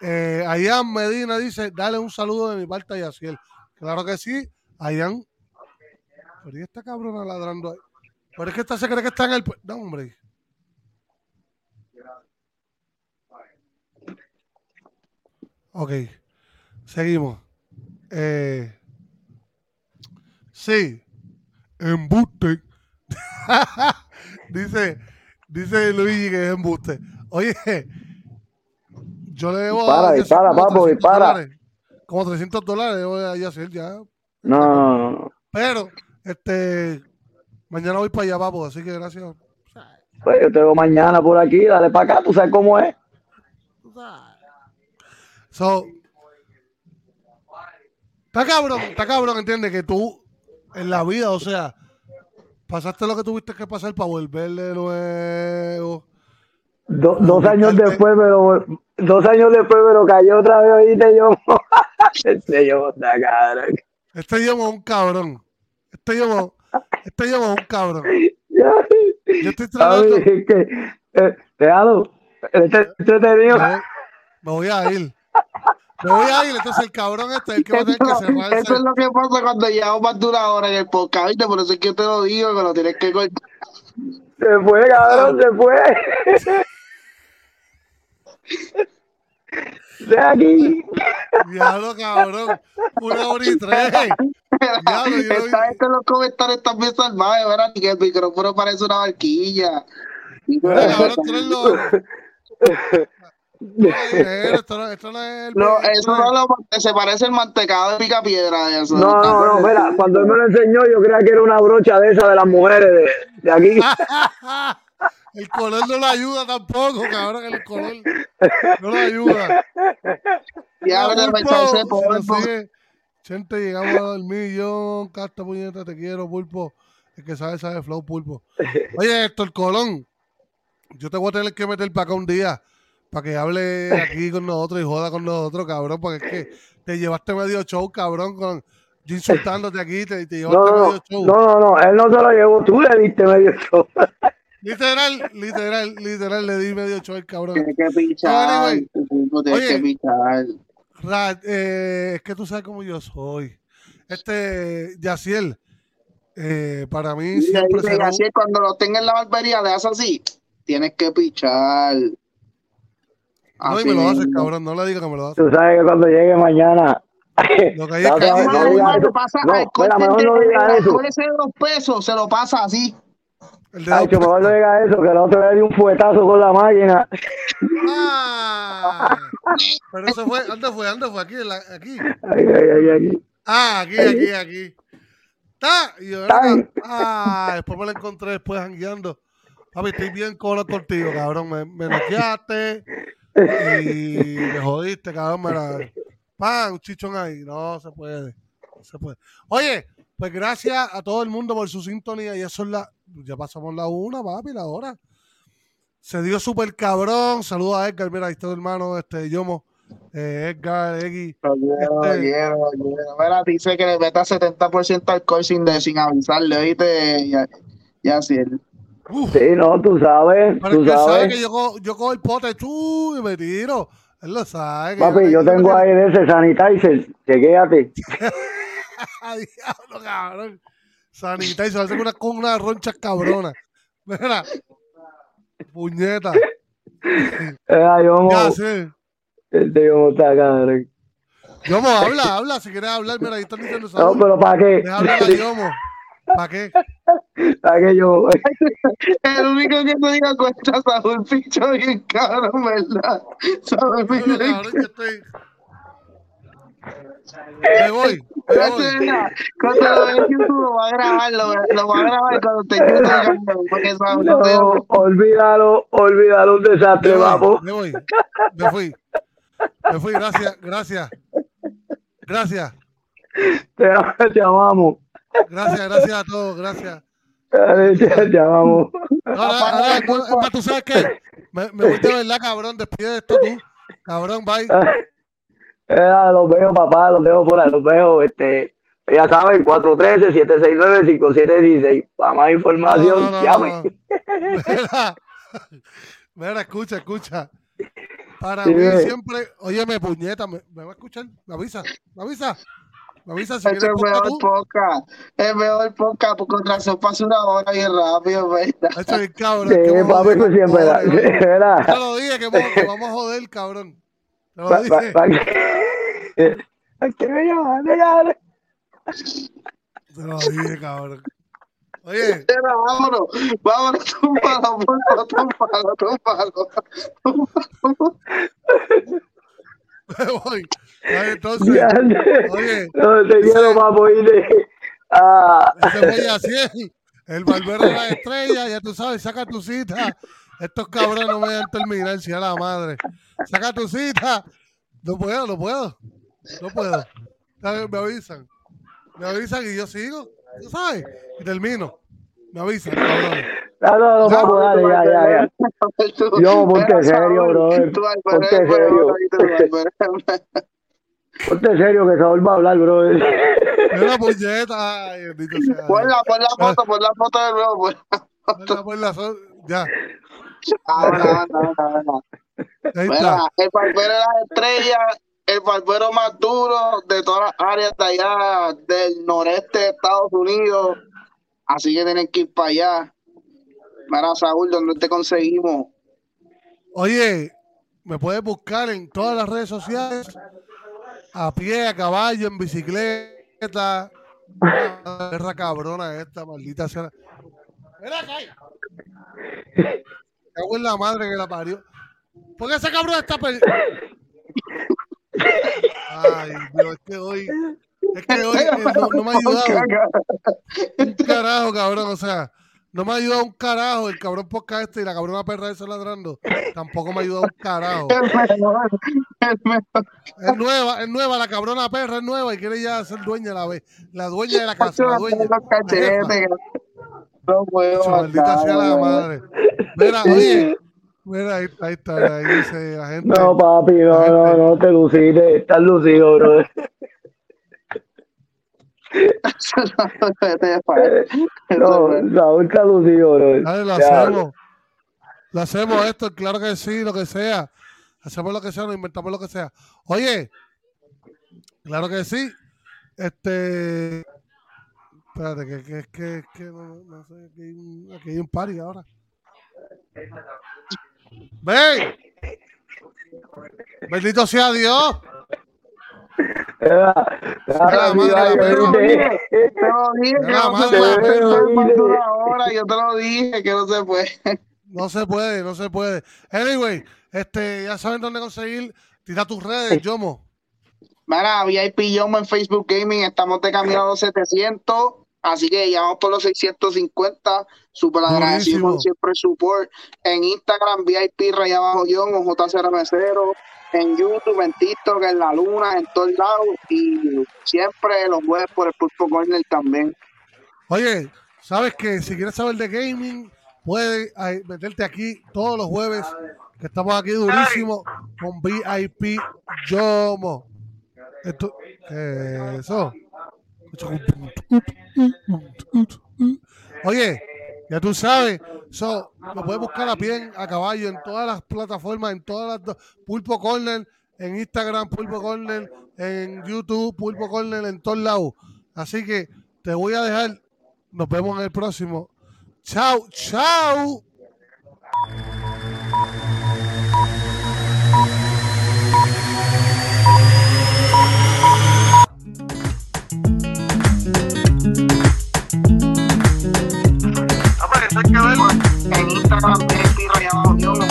Eh, Ayan Medina dice, dale un saludo de mi parte a Yaciel. Claro que sí, Ayan. Pero ¿y esta cabrona ladrando ahí? Pero es que esta se cree que está en el... No, hombre. Ok, seguimos. Eh, sí, embuste. dice, dice Luigi que es embuste. Oye, yo le debo Dispara, a dispara, papo, 300 dispara. dólares. Como 300 dólares debo a Yaciel ya. No, no, no, no. Pero, este, mañana voy para allá, papo, así que gracias. Pues yo te veo mañana por aquí, dale para acá, tú sabes cómo es. So, está cabrón, está cabrón, entiende que tú en la vida, o sea, pasaste lo que tuviste que pasar para volver de nuevo. Do- dos años después, pero dos años después, pero cayó otra vez, oíste yo. este yo, está cabrón. Este es un cabrón. Este yomo, este un cabrón. Yo estoy tratando. Es que, eh, déjalo, este entretenido. Me, me voy a ir. Me voy a ir, entonces el cabrón este es el que va a tener que cerrar Eso es lo que pasa cuando llevamos más de una hora en el podcast, ¿viste? Por eso es que yo te lo digo, que lo tienes que cortar. Se fue, cabrón, se fue. De aquí. Diablo, cabrón. Una hora y tres. Diablo, yo. Esta gente los comentarios están bien salvajes, ¿verdad? Ni que el micrófono parece una barquilla. Mira, cabrón, tú eres loco. Esto no, esto no es el No, eso no lo, se parece el mantecado de pica piedra. Eso. No, no, no, mira, cuando él me lo enseñó, yo creía que era una brocha de esa de las mujeres de, de aquí. El color no lo ayuda tampoco, cabrón. El color no lo ayuda. Ya, Mira, vete a Pulpo, Chente, llegamos al millón. Casta puñeta, te quiero, pulpo. El que sabe, sabe, flow, pulpo. Oye, Héctor Colón, yo te voy a tener que meter para acá un día para que hable aquí con nosotros y joda con nosotros, cabrón, porque es que te llevaste medio show, cabrón, con yo insultándote aquí, te, te No, llevaste no, medio show. no, no, no, él no se lo llevó, tú le diste medio show. Literal, literal, literal, le di medio show al cabrón. Tienes que pichar. tú Tienes Oye. que pichar. Ra- eh, es que tú sabes cómo yo soy. Este, Yaciel, eh, para mí Dice, siempre será es, cuando lo tengas en la barbería, le haces así. Tienes que pichar. No, y me lo haces, cabrón, no le digas que me lo haces. Tú sabes que cuando llegue mañana. Lo que hay es No, que no, no No, digas no, No, mejor de- no digas el de Ay, que mejor no diga eso, que el otro le dio un fuetazo con la máquina. Ah, pero eso fue, ¿dónde fue? ¿Dónde fue? Aquí, la- aquí. Ay, ay, ay, ay. Ah, aquí, aquí, aquí. ¡Está! Y yo, ah, después me lo encontré después jangueando. Papi, estoy bien cono contigo, cabrón. Me, me noqueaste y me jodiste, cabrón. Me la... ¡Pam! Un chichón ahí. No se puede. No se puede. Oye, pues gracias a todo el mundo por su sintonía. Y eso es la. Ya pasamos la una, papi, la hora. Se dio súper cabrón. Saludos a Edgar. Mira, ahí está tu hermano, este Yomo. eh, Edgar, Eggy. Este-. Mira, dice que le meta 70% alcohol sin, de, sin avisarle, oíste, ya, ya él. Uf, Sí, no, tú sabes, pero tú es que él sabe sabes. que yo, cojo- yo cojo el pote tú, y me tiro. Él lo sabe. Papi, yo tengo ahí de ese sanitizer, chequéate. ¡Ay, diablo, cabrón! Sanita y se hace una, con una roncha cabrona. Mira. Puñeta. Eh, yo, Ya sé. este, yo está cabrón. Yomo, habla, habla. Si quieres hablar, mira, ahí están diciendo No, salud. pero ¿para qué? Deja hablar a Yomo. ¿Para qué? ¿Para qué yo? El único que te diga cuenta Saúl Picho bien cabrón, ¿verdad? Saúl Bueno, Picho bien cabrón, yo estoy. Me voy. Me voy. Cuando lo ve en YouTube lo va a grabar, lo, lo va a grabar cuando en YouTube, porque Saúl no te No, olvídalo, olvídalo, un desastre, Me voy, vamos. me voy. Me fui. Me fui. Gracias, gracias. Gracias. Te, te amamos. Gracias, gracias a todos. Gracias. Te, te amamos. Ahora, ahora, más, ¿tú sabes qué? Me, me voy de verdad, cabrón. Despide de esto tú. Cabrón, bye. Eh, los veo, papá, los veo por ahí, los veo. Este, ya saben, 413-769-5716. Para más información, No, no, no, llamen. no. Mira, mira, escucha, escucha. Para Sí, mí ve. siempre, óyeme, puñeta, ¿me, me va a escuchar? ¿Me avisa? ¿Me avisa? ¿Me avisa si Este es mejor podcast. El mejor podcast, porque con razón pasa una hora bien rápido, ¿verdad? Hecho bien, cabrón. Sí, papi, siempre. Era, Te lo dije que vamos a joder, cabrón. Te lo pa- que- ¿A qué me llaman? Ya, Te lo dije, cabrón. Oye, Mira, vámonos, vámonos, túmbalo, túmbalo, túmbalo, túmbalo, túmbalo. me voy. Ay, Entonces, ya, oye, No, te quiero, papo, irte. Ah, ese voy a 100. El barbero de la estrella, ya tú sabes, saca tu cita. Estos cabrones no me dejan terminar, si a la madre. Saca tu cita. No puedo, no puedo. No puedo. Me avisan. Me avisan y yo sigo. ¿Tú sabes? Y termino. Me avisan, cabrones. no, no, no, papo, dale, ya, ya, ya. Yo, ponte serio, brother. Ponte serio. Ponte serio que Saúl va a hablar, bro. Mira, puñeta. Ay, bendito sea. Dios. Pon la, pon la foto, pon la foto de nuevo. Pon. Ponla, ponla, son- Ya. Ahora, ahora, ahora, Mira, el barbero de las estrellas, el barbero más duro de todas las áreas de allá del noreste de Estados Unidos. Así que tienen que ir para allá. Mira, Saúl, ¿dónde te conseguimos? Oye, me puedes buscar en todas las redes sociales, a pie, a caballo, en bicicleta. Perra cabrona esta, maldita sea. Mira acá. Cago en la madre que la parió. ¿Por qué ese cabrón está per... Ay, Dios, es que hoy. Es que hoy eh, no, no me ha ayudado un carajo, cabrón. O sea, no me ha ayudado un carajo el cabrón podcast este y la cabrona perra esa ladrando. Tampoco me ha ayudado un carajo. Es nueva, es nueva, la cabrona perra es nueva y quiere ya ser dueña la vez. La dueña de la casa, la dueña. La No puedo Maldita sea la madre. Mira, oye. Mira, ahí, ahí está, ahí dice la gente. No, papi, no, no, no te luciste. Estás lucido, bro. No, Saúl está lucido, bro. Dale, lo hacemos. Lo hacemos esto, claro que sí, lo que sea. Hacemos lo que sea, nos inventamos lo que sea. Oye, claro que sí. Este. Espérate, que, que, que, que no, no sé, aquí hay, un, aquí hay un party ahora. ¡Ven! ¡Bendito sea Dios! Yo te lo dije que no se puede. No se puede, no se puede. Anyway, este, ya saben dónde conseguir. Tira tus redes, Yomo. Mira, VIP Yomo en Facebook Gaming, estamos de camino a los 700, así que ya vamos por los 650. Súper agradecido por siempre el support. En Instagram, VIP Raya Bajo Guión o JCRM0. En YouTube, en TikTok, en La Luna, en todos lados. Y siempre los jueves por el Pulpo Corner también. Oye, sabes que si quieres saber de gaming, puedes ay, meterte aquí todos los jueves que estamos aquí durísimo con VIP Yomo. Esto, ¿qué es eso? Oye, ya tú sabes, so, lo puedes buscar a pie, a caballo, en todas las plataformas, en todas las... Pulpo Corner, en Instagram, Pulpo Corner, en YouTube, Pulpo Corner, en todos lados. Así que te voy a dejar. Nos vemos en el próximo. Chao, chao. En Instagram, es Rayado Ñongo.